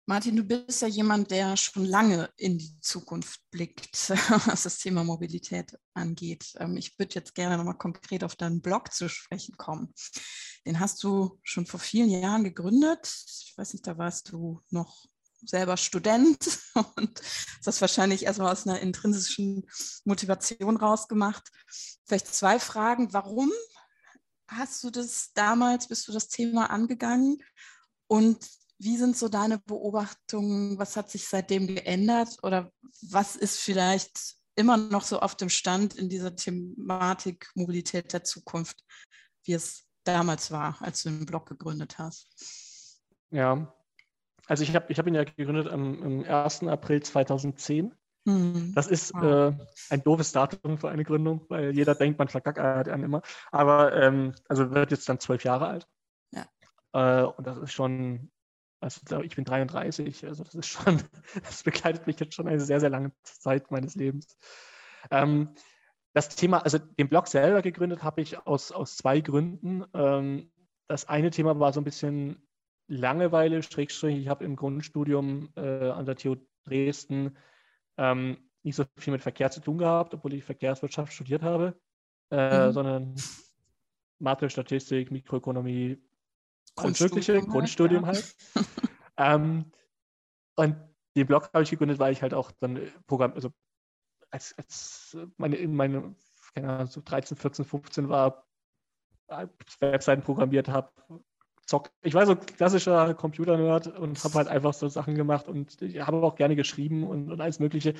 Martin, du bist ja jemand, der schon lange in die Zukunft blickt, was das Thema Mobilität angeht. Ähm, ich würde jetzt gerne nochmal konkret auf deinen Blog zu sprechen kommen. Den hast du schon vor vielen Jahren gegründet. Ich weiß nicht, da warst du noch selber Student und das wahrscheinlich erstmal aus einer intrinsischen Motivation rausgemacht. Vielleicht zwei Fragen. Warum hast du das damals, bist du das Thema angegangen? Und wie sind so deine Beobachtungen? Was hat sich seitdem geändert? Oder was ist vielleicht immer noch so auf dem Stand in dieser Thematik Mobilität der Zukunft, wie es damals war, als du den Blog gegründet hast? Ja, also ich habe ich hab ihn ja gegründet am, am 1. April 2010. Mhm. Das ist wow. äh, ein doofes Datum für eine Gründung, weil jeder denkt, man verkackert an immer. Aber ähm, also wird jetzt dann zwölf Jahre alt. Ja. Äh, und das ist schon also ich bin 33, also das ist schon, das begleitet mich jetzt schon eine sehr, sehr lange Zeit meines Lebens. Ähm, das Thema, also den Blog selber gegründet habe ich aus, aus zwei Gründen. Ähm, das eine Thema war so ein bisschen Langeweile, Schrägstrich. Ich habe im Grundstudium äh, an der TU Dresden ähm, nicht so viel mit Verkehr zu tun gehabt, obwohl ich Verkehrswirtschaft studiert habe, äh, mhm. sondern Mathe, Statistik, Mikroökonomie, alles Mögliche, Grundstudium halt. halt. ähm, und den Blog habe ich gegründet, weil ich halt auch dann Programm, also als, als meine, in meine, keine Ahnung, so 13, 14, 15 war, Webseiten programmiert habe, Zock. Ich war so klassischer Computer-Nerd und habe halt einfach so Sachen gemacht und ich habe auch gerne geschrieben und, und alles Mögliche.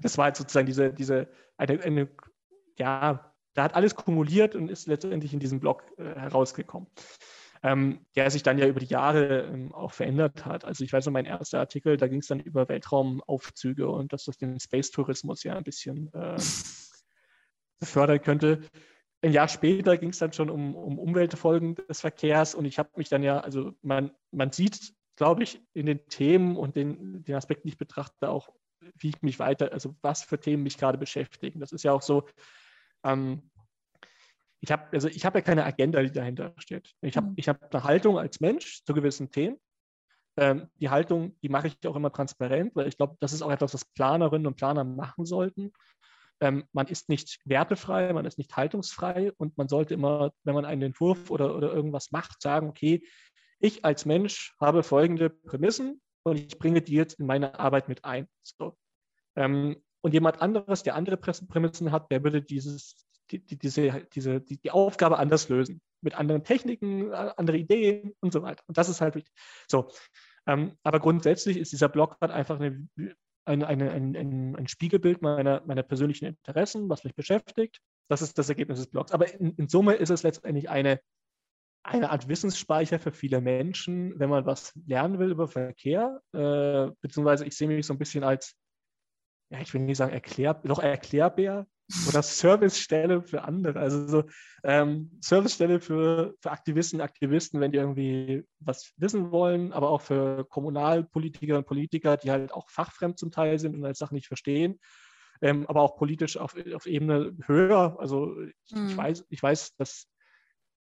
Das war halt sozusagen diese, diese eine, eine, ja, da hat alles kumuliert und ist letztendlich in diesem Blog äh, herausgekommen. Ähm, der sich dann ja über die Jahre ähm, auch verändert hat. Also ich weiß noch, mein erster Artikel, da ging es dann über Weltraumaufzüge und dass das den Space-Tourismus ja ein bisschen äh, befördern könnte ein Jahr später ging es dann schon um, um Umweltfolgen des Verkehrs und ich habe mich dann ja, also man, man sieht, glaube ich, in den Themen und den, den Aspekten, die ich betrachte, auch, wie ich mich weiter, also was für Themen mich gerade beschäftigen. Das ist ja auch so, ähm, ich habe also ich hab ja keine Agenda, die dahinter steht. Ich habe mhm. ich hab eine Haltung als Mensch zu gewissen Themen. Ähm, die Haltung, die mache ich auch immer transparent, weil ich glaube, das ist auch etwas, was Planerinnen und Planer machen sollten ähm, man ist nicht wertefrei, man ist nicht haltungsfrei und man sollte immer, wenn man einen Entwurf oder, oder irgendwas macht, sagen, okay, ich als Mensch habe folgende Prämissen und ich bringe die jetzt in meine Arbeit mit ein. So. Ähm, und jemand anderes, der andere Prämissen hat, der würde dieses, die, die, diese, diese, die, die Aufgabe anders lösen. Mit anderen Techniken, andere Ideen und so weiter. Und das ist halt wichtig. So. Ähm, aber grundsätzlich ist dieser Blog halt einfach eine ein, eine, ein, ein, ein Spiegelbild meiner, meiner persönlichen Interessen, was mich beschäftigt. Das ist das Ergebnis des Blogs. Aber in, in Summe ist es letztendlich eine, eine Art Wissensspeicher für viele Menschen, wenn man was lernen will über Verkehr, äh, beziehungsweise ich sehe mich so ein bisschen als, ja, ich will nicht sagen Erklär, doch Erklärbär, oder Servicestelle für andere. Also so ähm, Servicestelle für, für Aktivisten, Aktivisten, wenn die irgendwie was wissen wollen, aber auch für Kommunalpolitiker und Politiker, die halt auch fachfremd zum Teil sind und halt Sachen nicht verstehen. Ähm, aber auch politisch auf, auf Ebene höher. Also ich, mhm. ich, weiß, ich weiß, dass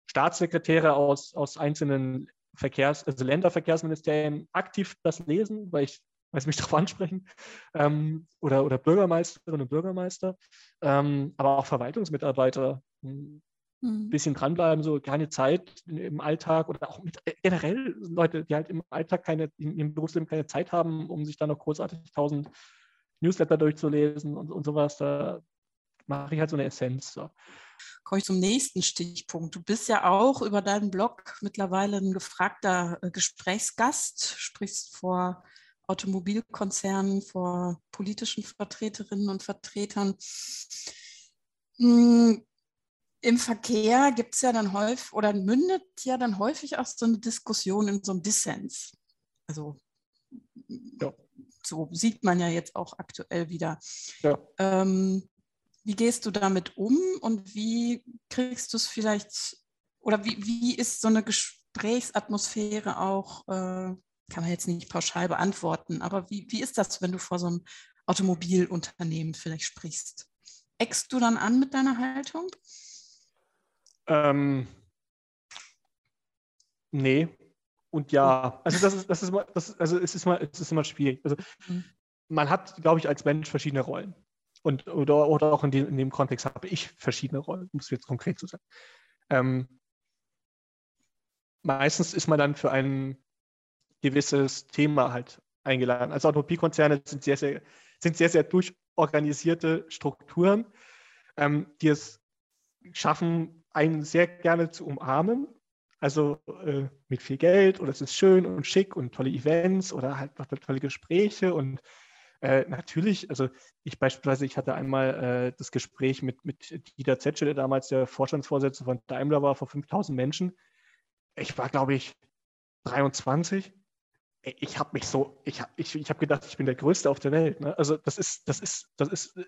Staatssekretäre aus, aus einzelnen Verkehrs-, also Länderverkehrsministerien aktiv das lesen, weil ich weil sie mich darauf ansprechen, ähm, oder, oder Bürgermeisterinnen und Bürgermeister, ähm, aber auch Verwaltungsmitarbeiter ein mhm. bisschen dranbleiben, so keine Zeit im Alltag oder auch mit, äh, generell Leute, die halt im Alltag keine, im Berufsleben keine Zeit haben, um sich dann noch großartig tausend Newsletter durchzulesen und, und sowas, da mache ich halt so eine Essenz. So. Komme ich zum nächsten Stichpunkt. Du bist ja auch über deinen Blog mittlerweile ein gefragter äh, Gesprächsgast, sprichst vor Automobilkonzernen, vor politischen Vertreterinnen und Vertretern. Hm, Im Verkehr gibt es ja dann häufig oder mündet ja dann häufig auch so eine Diskussion in so einem Dissens. Also ja. so sieht man ja jetzt auch aktuell wieder. Ja. Ähm, wie gehst du damit um und wie kriegst du es vielleicht oder wie, wie ist so eine Gesprächsatmosphäre auch äh, kann man jetzt nicht pauschal beantworten, aber wie, wie ist das, wenn du vor so einem Automobilunternehmen vielleicht sprichst? Eckst du dann an mit deiner Haltung? Ähm, nee und ja. Also das ist, das ist, das also es ist mal, es ist immer schwierig. Also mhm. man hat, glaube ich, als Mensch verschiedene Rollen. Und, oder, oder auch in dem, in dem Kontext habe ich verschiedene Rollen, um es jetzt konkret zu sagen. Ähm, meistens ist man dann für einen gewisses Thema halt eingeladen. Also Automobilkonzerne sind sehr, sehr, sind sehr, sehr durchorganisierte Strukturen, ähm, die es schaffen, einen sehr gerne zu umarmen. Also äh, mit viel Geld oder es ist schön und schick und tolle Events oder halt noch tolle Gespräche und äh, natürlich, also ich beispielsweise, ich hatte einmal äh, das Gespräch mit, mit Dieter Zetsche, der damals der Vorstandsvorsitzende von Daimler war, vor 5000 Menschen. Ich war, glaube ich, 23 ich habe mich so, ich habe ich, ich hab gedacht, ich bin der Größte auf der Welt. Ne? Also das ist, das ist, das ist,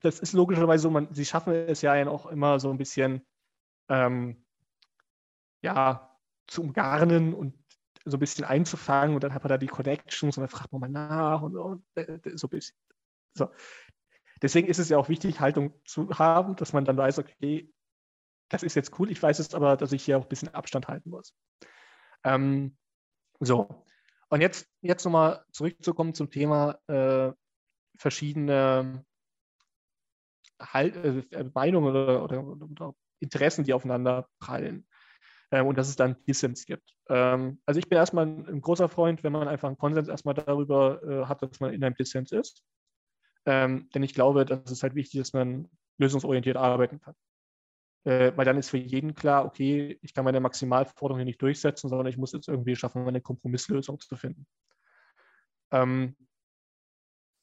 das ist logischerweise so, man, sie schaffen es ja auch immer so ein bisschen ähm, ja, zu umgarnen und so ein bisschen einzufangen und dann hat man da die Connections und dann fragt man mal nach und, und, und so ein bisschen. So. deswegen ist es ja auch wichtig, Haltung zu haben, dass man dann weiß, okay, das ist jetzt cool, ich weiß es aber, dass ich hier auch ein bisschen Abstand halten muss. Ähm, so, und jetzt, jetzt nochmal zurückzukommen zum Thema äh, verschiedene halt, äh, Meinungen oder, oder, oder, Interessen, die aufeinander prallen. Ähm, und dass es dann Dissens gibt. Ähm, also ich bin erstmal ein, ein, großer Freund, wenn man einfach einen Konsens erstmal darüber äh, hat, dass man in einem Dissens ist. Ähm, denn ich glaube, dass es halt wichtig ist, dass man lösungsorientiert arbeiten kann. Äh, weil dann ist für jeden klar, okay, ich kann meine Maximalforderungen nicht durchsetzen, sondern ich muss jetzt irgendwie schaffen, eine Kompromisslösung zu finden. Ähm,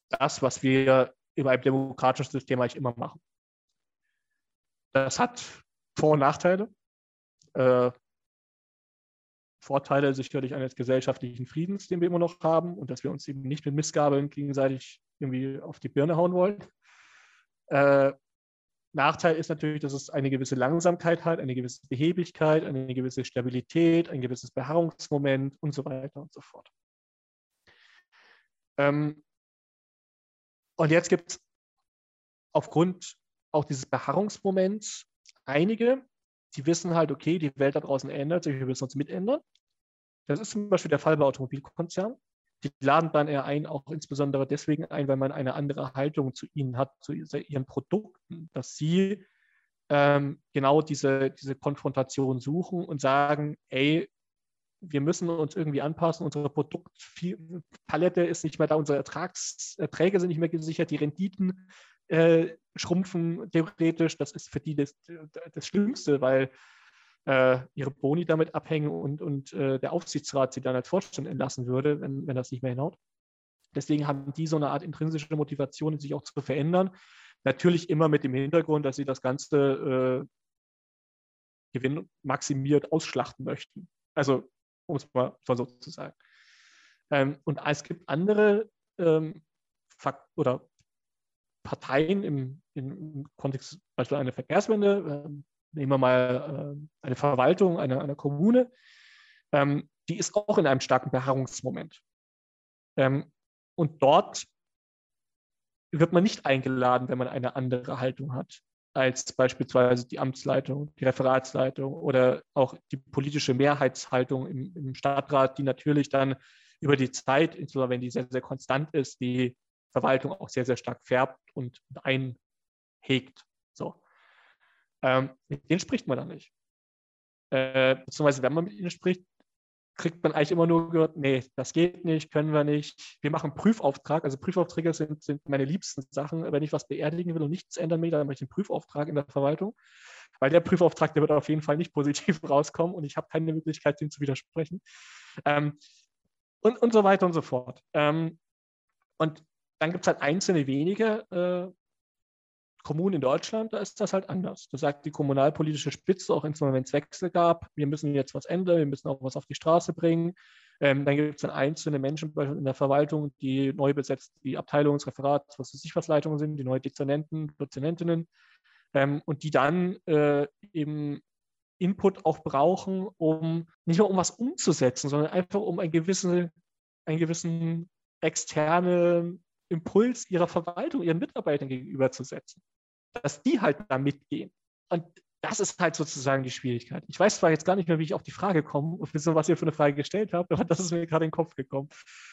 das, was wir in einem demokratischen System eigentlich immer machen. Das hat Vor- und Nachteile. Äh, Vorteile sicherlich eines gesellschaftlichen Friedens, den wir immer noch haben und dass wir uns eben nicht mit Missgabeln gegenseitig irgendwie auf die Birne hauen wollen. Äh, Nachteil ist natürlich, dass es eine gewisse Langsamkeit hat, eine gewisse Beheblichkeit, eine gewisse Stabilität, ein gewisses Beharrungsmoment und so weiter und so fort. Ähm, und jetzt gibt es aufgrund auch dieses Beharrungsmoments einige, die wissen halt, okay, die Welt da draußen ändert sich, wir müssen uns mitändern. Das ist zum Beispiel der Fall bei Automobilkonzernen. Die laden dann eher ein, auch insbesondere deswegen ein, weil man eine andere Haltung zu ihnen hat, zu ihren Produkten, dass sie ähm, genau diese, diese Konfrontation suchen und sagen, ey, wir müssen uns irgendwie anpassen, unsere Produktpalette ist nicht mehr da, unsere Ertragserträge sind nicht mehr gesichert, die Renditen äh, schrumpfen theoretisch. Das ist für die das, das Schlimmste, weil äh, ihre Boni damit abhängen und, und äh, der Aufsichtsrat sie dann als Vorstand entlassen würde, wenn, wenn das nicht mehr hinhaut. Deswegen haben die so eine Art intrinsische Motivation, sich auch zu verändern. Natürlich immer mit dem Hintergrund, dass sie das Ganze äh, Gewinn maximiert ausschlachten möchten. Also, um es mal so zu sagen. Ähm, und es gibt andere ähm, oder Parteien im, im Kontext beispielsweise einer Verkehrswende, ähm, nehmen wir mal äh, eine Verwaltung einer, einer Kommune, ähm, die ist auch in einem starken Beharrungsmoment. Ähm, und dort wird man nicht eingeladen, wenn man eine andere Haltung hat als beispielsweise die Amtsleitung, die Referatsleitung oder auch die politische Mehrheitshaltung im, im Stadtrat, die natürlich dann über die Zeit, insbesondere wenn die sehr, sehr konstant ist, die Verwaltung auch sehr, sehr stark färbt und einhegt. Ähm, mit denen spricht man dann nicht. Äh, beziehungsweise, wenn man mit ihnen spricht, kriegt man eigentlich immer nur gehört, nee, das geht nicht, können wir nicht. Wir machen Prüfauftrag. Also Prüfaufträge sind, sind meine liebsten Sachen. Wenn ich was beerdigen will und nichts ändern will, dann mache ich einen Prüfauftrag in der Verwaltung. Weil der Prüfauftrag, der wird auf jeden Fall nicht positiv rauskommen und ich habe keine Möglichkeit, dem zu widersprechen. Ähm, und, und so weiter und so fort. Ähm, und dann gibt es halt einzelne wenige äh, Kommunen in Deutschland, da ist das halt anders. Da sagt die kommunalpolitische Spitze, auch insbesondere wenn es Wechsel gab, wir müssen jetzt was ändern, wir müssen auch was auf die Straße bringen. Ähm, dann gibt es dann einzelne Menschen in der Verwaltung, die neu besetzt, die Abteilungsreferats, was weiß ich, was Leitungen sind, die neue Dezernenten, Dozernentinnen, ähm, und die dann äh, eben Input auch brauchen, um nicht nur um was umzusetzen, sondern einfach um einen gewissen, einen gewissen externen Impuls ihrer Verwaltung, ihren Mitarbeitern gegenüberzusetzen dass die halt da mitgehen. Und das ist halt sozusagen die Schwierigkeit. Ich weiß zwar jetzt gar nicht mehr, wie ich auf die Frage komme, was ihr für eine Frage gestellt habt, aber das ist mir gerade in den Kopf gekommen.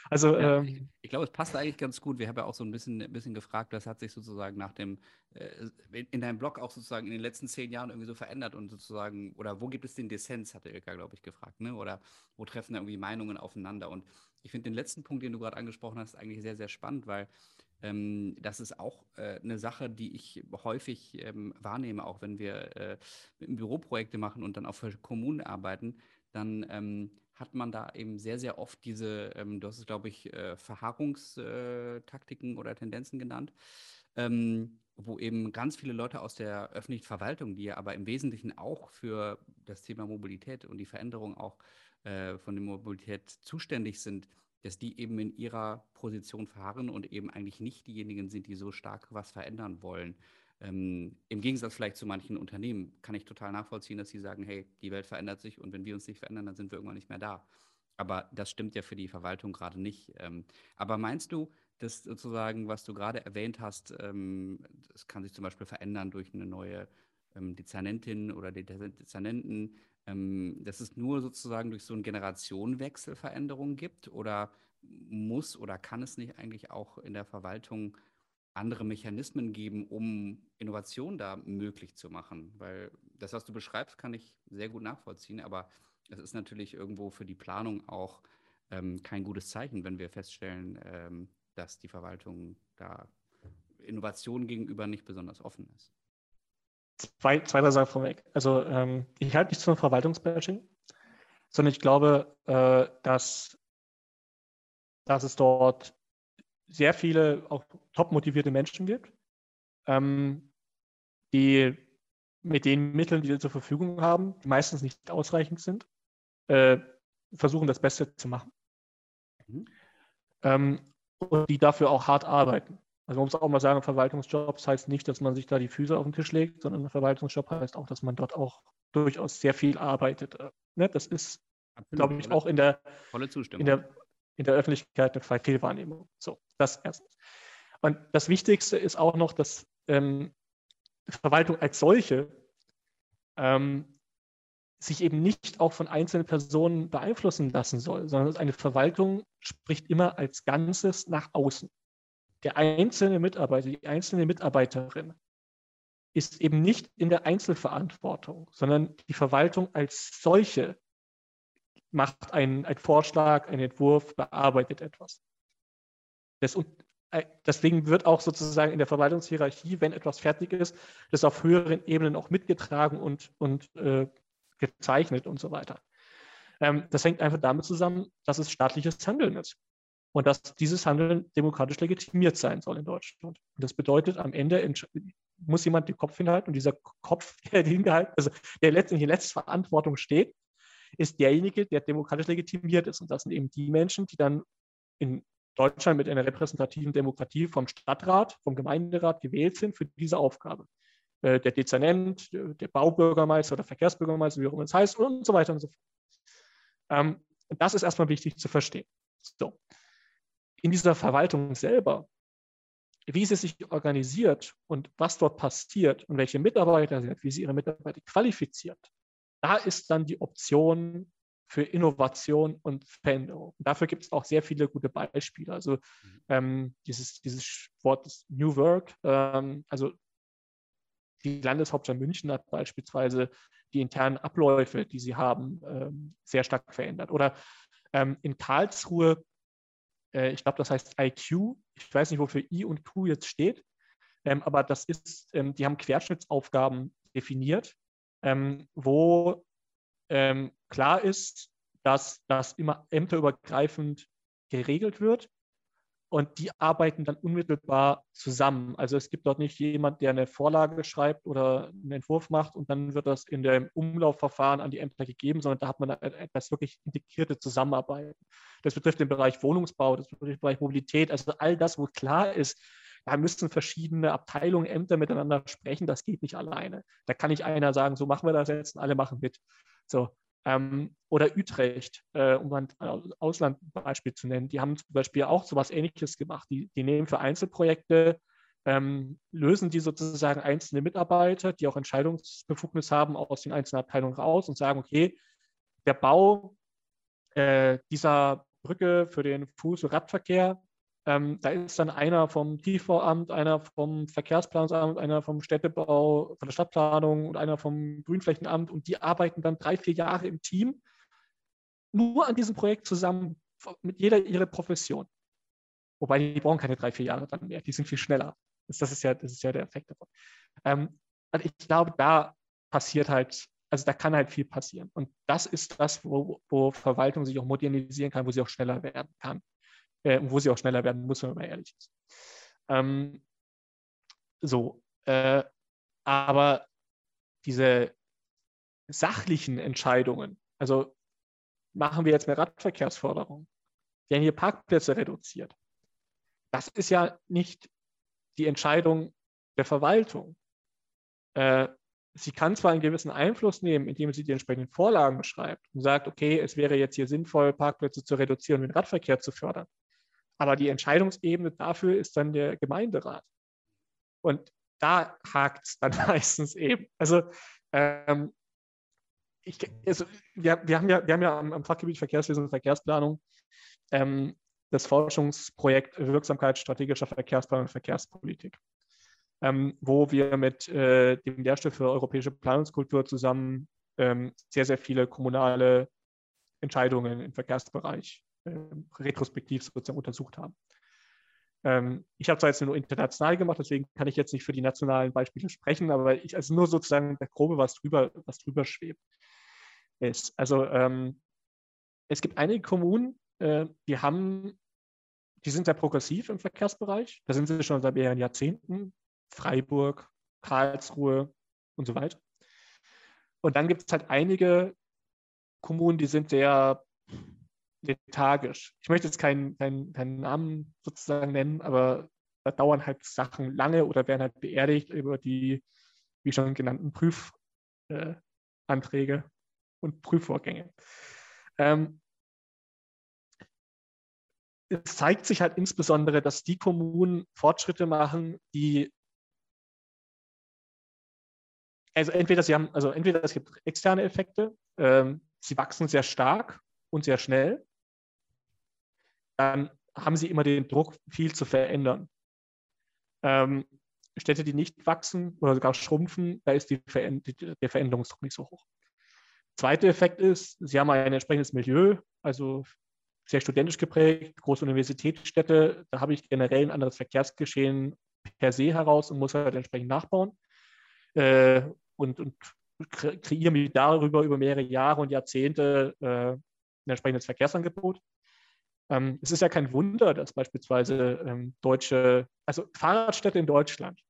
Also, ja, ähm, ich, ich, glaube, es passt eigentlich ganz gut. Wir haben ja auch so ein bisschen, ein bisschen gefragt, das hat sich sozusagen nach dem, äh, in deinem Blog auch sozusagen in den letzten zehn Jahren irgendwie so verändert und sozusagen, oder wo gibt es den Dissens, hatte Ilka, glaube ich, gefragt, ne? Oder wo treffen irgendwie Meinungen aufeinander? Und ich finde den letzten Punkt, den du gerade angesprochen hast, eigentlich sehr, sehr spannend, weil ähm, das ist auch äh, eine Sache, die ich häufig ähm, wahrnehme, auch wenn wir äh, Büroprojekte machen und dann auch für Kommunen arbeiten, dann ähm, hat man da eben sehr, sehr oft diese, ähm, du hast es, glaube ich, äh, Verharrungstaktiken oder Tendenzen genannt, ähm, wo eben ganz viele Leute aus der öffentlichen Verwaltung, die ja aber im Wesentlichen auch für das Thema Mobilität und die Veränderung auch äh, von der Mobilität zuständig sind, dass die eben in ihrer Position verharren und eben eigentlich nicht diejenigen sind, die so stark was verändern wollen. Ähm, Im Gegensatz vielleicht zu manchen Unternehmen kann ich total nachvollziehen, dass sie sagen, hey, die Welt verändert sich und wenn wir uns nicht verändern, dann sind wir irgendwann nicht mehr da. Aber das stimmt ja für die Verwaltung gerade nicht. Ähm, aber meinst du, das sozusagen, was du gerade erwähnt hast, ähm, das kann sich zum Beispiel verändern durch eine neue ähm, Dezernentin oder Dezernenten, ähm, dass es nur sozusagen durch so einen Generationenwechsel Veränderungen gibt oder muss oder kann es nicht eigentlich auch in der Verwaltung andere Mechanismen geben, um Innovation da möglich zu machen? Weil das, was du beschreibst, kann ich sehr gut nachvollziehen, aber es ist natürlich irgendwo für die Planung auch ähm, kein gutes Zeichen, wenn wir feststellen, ähm, dass die Verwaltung da Innovationen gegenüber nicht besonders offen ist. Zwei, zwei drei Sachen vorweg. Also ähm, ich halte nicht zum Verwaltungsbashing, sondern ich glaube, äh, dass, dass es dort sehr viele auch top motivierte Menschen gibt, ähm, die mit den Mitteln, die sie zur Verfügung haben, die meistens nicht ausreichend sind, äh, versuchen das Beste zu machen. Mhm. Ähm, und die dafür auch hart arbeiten. Also man muss auch mal sagen, Verwaltungsjobs heißt nicht, dass man sich da die Füße auf den Tisch legt, sondern ein Verwaltungsjob heißt auch, dass man dort auch durchaus sehr viel arbeitet. Äh, ne? Das ist, glaube ich, auch in der, in der, in der Öffentlichkeit eine Fehlwahrnehmung. So, das erstens. Und das Wichtigste ist auch noch, dass ähm, Verwaltung als solche ähm, sich eben nicht auch von einzelnen Personen beeinflussen lassen soll, sondern eine Verwaltung spricht immer als Ganzes nach außen. Der einzelne Mitarbeiter, die einzelne Mitarbeiterin ist eben nicht in der Einzelverantwortung, sondern die Verwaltung als solche macht einen, einen Vorschlag, einen Entwurf, bearbeitet etwas. Das, äh, deswegen wird auch sozusagen in der Verwaltungshierarchie, wenn etwas fertig ist, das auf höheren Ebenen auch mitgetragen und, und äh, gezeichnet und so weiter. Ähm, das hängt einfach damit zusammen, dass es staatliches Handeln ist und dass dieses Handeln demokratisch legitimiert sein soll in Deutschland. Und das bedeutet, am Ende muss jemand den Kopf hinhalten und dieser Kopf, der, hingehalten, also der letztendlich in letzter Verantwortung steht, ist derjenige, der demokratisch legitimiert ist. Und das sind eben die Menschen, die dann in Deutschland mit einer repräsentativen Demokratie vom Stadtrat, vom Gemeinderat gewählt sind für diese Aufgabe. Äh, der Dezernent, der Baubürgermeister oder Verkehrsbürgermeister, wie auch immer es heißt, und so weiter und so fort. Ähm, das ist erstmal wichtig zu verstehen. So. In dieser Verwaltung selber, wie sie sich organisiert und was dort passiert und welche Mitarbeiter sie hat, wie sie ihre Mitarbeiter qualifiziert, da ist dann die Option für Innovation und Veränderung. Und dafür gibt es auch sehr viele gute Beispiele. Also mhm. ähm, dieses, dieses Wort New Work, ähm, also die Landeshauptstadt München hat beispielsweise die internen Abläufe, die sie haben, ähm, sehr stark verändert. Oder ähm, in Karlsruhe, äh, ich glaube, das heißt IQ, ich weiß nicht, wofür I und Q jetzt steht, ähm, aber das ist, die haben Querschnittsaufgaben definiert, wo klar ist, dass das immer ämterübergreifend geregelt wird und die arbeiten dann unmittelbar zusammen. Also es gibt dort nicht jemand, der eine Vorlage schreibt oder einen Entwurf macht und dann wird das in dem Umlaufverfahren an die Ämter gegeben, sondern da hat man etwas wirklich integrierte Zusammenarbeit. Das betrifft den Bereich Wohnungsbau, das betrifft den Bereich Mobilität, also all das, wo klar ist, da müssen verschiedene Abteilungen, Ämter miteinander sprechen, das geht nicht alleine. Da kann nicht einer sagen, so machen wir das jetzt und alle machen mit. So, ähm, oder Utrecht, äh, um ein Auslandbeispiel zu nennen, die haben zum Beispiel auch so etwas Ähnliches gemacht. Die, die nehmen für Einzelprojekte, ähm, lösen die sozusagen einzelne Mitarbeiter, die auch Entscheidungsbefugnis haben, aus den einzelnen Abteilungen raus und sagen, okay, der Bau äh, dieser Brücke für den Fuß- und Radverkehr, ähm, da ist dann einer vom Tiefbauamt, einer vom Verkehrsplanungsamt, einer vom Städtebau, von der Stadtplanung und einer vom Grünflächenamt und die arbeiten dann drei, vier Jahre im Team nur an diesem Projekt zusammen, mit jeder ihrer Profession. Wobei die brauchen keine drei, vier Jahre dann mehr, die sind viel schneller. Das, ist, ja, das ist ja der Effekt davon. Ähm, also ich glaube, da passiert halt, also da kann halt viel passieren. Und das ist das, wo, wo Verwaltung sich auch modernisieren kann, wo sie auch schneller werden kann äh, wo sie auch schneller werden muss, wenn man ehrlich ist. Ähm, so, äh, aber diese sachlichen Entscheidungen, also machen wir jetzt mehr Radverkehrsförderung, werden hier Parkplätze reduziert. Das ist ja nicht die Entscheidung der Verwaltung. Äh, sie kann zwar einen gewissen Einfluss nehmen, indem sie die entsprechenden Vorlagen schreibt und sagt, okay, es wäre jetzt hier sinnvoll, Parkplätze zu reduzieren und den Radverkehr zu fördern. Aber die Entscheidungsebene dafür ist dann der Gemeinderat. Und da hakt es dann meistens eben. Also, ähm, ich, also wir, wir, haben ja, wir haben ja am, am Fachgebiet Verkehrswesen und Verkehrsplanung ähm, das Forschungsprojekt Wirksamkeit strategischer Verkehrsplanung und Verkehrspolitik, ähm, wo wir mit äh, dem Lehrstuhl für europäische Planungskultur zusammen ähm, sehr, sehr viele kommunale Entscheidungen im Verkehrsbereich retrospektiv sozusagen untersucht haben. Ähm, ich habe zwar jetzt nur international gemacht, deswegen kann ich jetzt nicht für die nationalen Beispiele sprechen, aber ich, also nur sozusagen der Grobe, was drüber, was drüber schwebt. Ist. Also ähm, es gibt einige Kommunen, äh, die haben, die sind sehr progressiv im Verkehrsbereich. Da sind sie schon seit mehreren Jahrzehnten. Freiburg, Karlsruhe und so weiter. Und dann gibt es halt einige Kommunen, die sind sehr lethargisch. Ich möchte jetzt keinen, keinen, keinen Namen sozusagen nennen, aber da dauern halt Sachen lange oder werden halt beerdigt über die, wie schon genannten, Prüfanträge äh, und Prüfvorgänge. Ähm, es zeigt sich halt insbesondere, dass die Kommunen Fortschritte machen, die also entweder sie haben, also entweder es gibt externe Effekte, ähm, sie wachsen sehr stark und sehr schnell, dann haben sie immer den Druck, viel zu verändern. Ähm, Städte, die nicht wachsen oder sogar schrumpfen, da ist die der Veränderungsdruck nicht so hoch. Zweiter Effekt ist, sie haben ein entsprechendes Milieu, also sehr studentisch geprägt, große Universitätsstädte, da habe ich generell ein anderes Verkehrsgeschehen per se heraus und muss halt entsprechend nachbauen äh, und, und kreiere mir darüber über mehrere Jahre und Jahrzehnte äh, ein entsprechendes Verkehrsangebot. Ähm, es ist ja kein Wunder, dass beispielsweise ähm, deutsche, also Fahrradstädte in Deutschland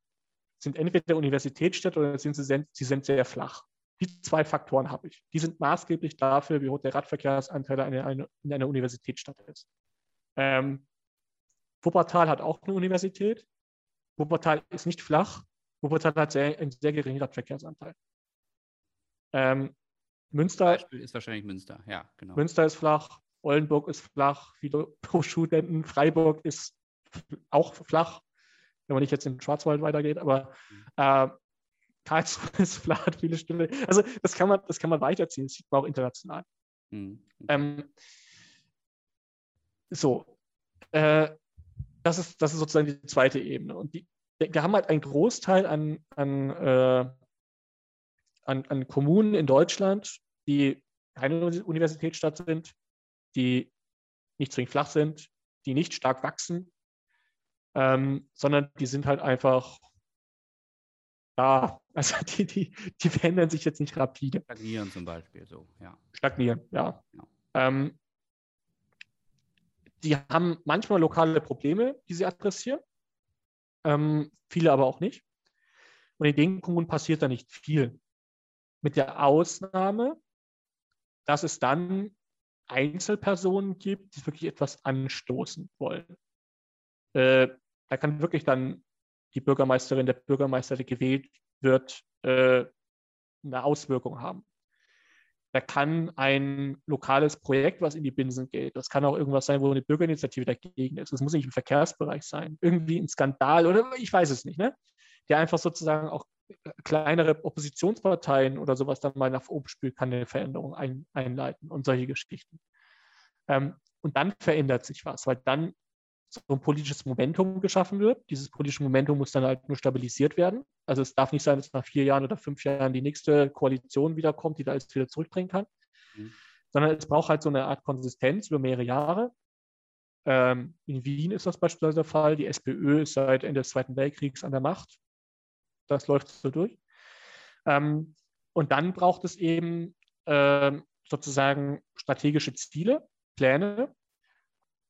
sind entweder Universitätsstädte oder sind sie, sie sind sehr flach. Die zwei Faktoren habe ich. Die sind maßgeblich dafür, wie hoch der Radverkehrsanteil in einer Universitätsstadt ist. Ähm, Wuppertal hat auch eine Universität. Wuppertal ist nicht flach. Wuppertal hat sehr, einen sehr geringen Radverkehrsanteil. Ähm, Münster ist wahrscheinlich Münster, ja, genau. Münster ist flach, Oldenburg ist flach, viele Pro-Studenten, Freiburg ist auch flach, wenn man nicht jetzt in den Schwarzwald weitergeht, aber äh, Karlsruhe ist flach, hat viele Stimmen. Also das kann man, das kann man weiterziehen, das sieht man auch international. Mhm. Ähm, so, äh, das, ist, das ist sozusagen die zweite Ebene. Und die, wir haben halt einen Großteil an, an, äh, an, an Kommunen in Deutschland, die keine Universitätsstadt sind, die nicht zwingend flach sind, die nicht stark wachsen, ähm, sondern die sind halt einfach da. Also die, die, die verändern sich jetzt nicht rapide. Stagnieren zum Beispiel so, ja. Stagnieren, ja. ja. Ähm, die haben manchmal lokale Probleme, die sie adressieren, ähm, viele aber auch nicht. Und in den Kommunen passiert da nicht viel. Mit der Ausnahme, dass es dann Einzelpersonen gibt, die wirklich etwas anstoßen wollen. Äh, da kann wirklich dann die Bürgermeisterin, der Bürgermeister, der gewählt wird, äh, eine Auswirkung haben. Da kann ein lokales Projekt, was in die Binsen geht, das kann auch irgendwas sein, wo eine Bürgerinitiative dagegen ist. Das muss nicht im Verkehrsbereich sein. Irgendwie ein Skandal oder ich weiß es nicht, ne? der einfach sozusagen auch kleinere Oppositionsparteien oder sowas dann mal nach oben spült, kann eine Veränderung ein, einleiten und solche Geschichten. Ähm, und dann verändert sich was, weil dann so ein politisches Momentum geschaffen wird. Dieses politische Momentum muss dann halt nur stabilisiert werden. Also es darf nicht sein, dass nach vier Jahren oder fünf Jahren die nächste Koalition wiederkommt, die da alles wieder zurückbringen kann, mhm. sondern es braucht halt so eine Art Konsistenz über mehrere Jahre. Ähm, in Wien ist das beispielsweise der Fall. Die SPÖ ist seit Ende des Zweiten Weltkriegs an der Macht das läuft so durch. Ähm, und dann braucht es eben äh, sozusagen strategische Ziele, Pläne.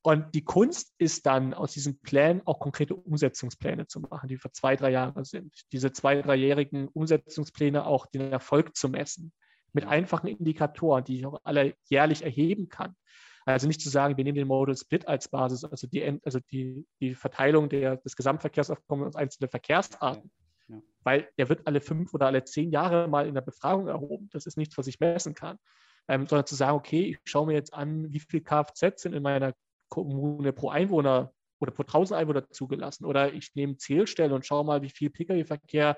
Und die Kunst ist dann, aus diesen Plänen auch konkrete Umsetzungspläne zu machen, die für zwei, drei Jahre sind. Diese zwei, dreijährigen Umsetzungspläne auch den Erfolg zu messen, mit einfachen Indikatoren, die ich auch alle jährlich erheben kann. Also nicht zu sagen, wir nehmen den Modal Split als Basis, also die, also die, die Verteilung der, des Gesamtverkehrsaufkommens auf einzelne Verkehrsarten, ja. Weil der wird alle fünf oder alle zehn Jahre mal in der Befragung erhoben. Das ist nichts, was ich messen kann. Ähm, sondern zu sagen, okay, ich schaue mir jetzt an, wie viele Kfz sind in meiner Kommune pro Einwohner oder pro 1000 Einwohner zugelassen. Oder ich nehme Zählstelle und schaue mal, wie viel Pkw-Verkehr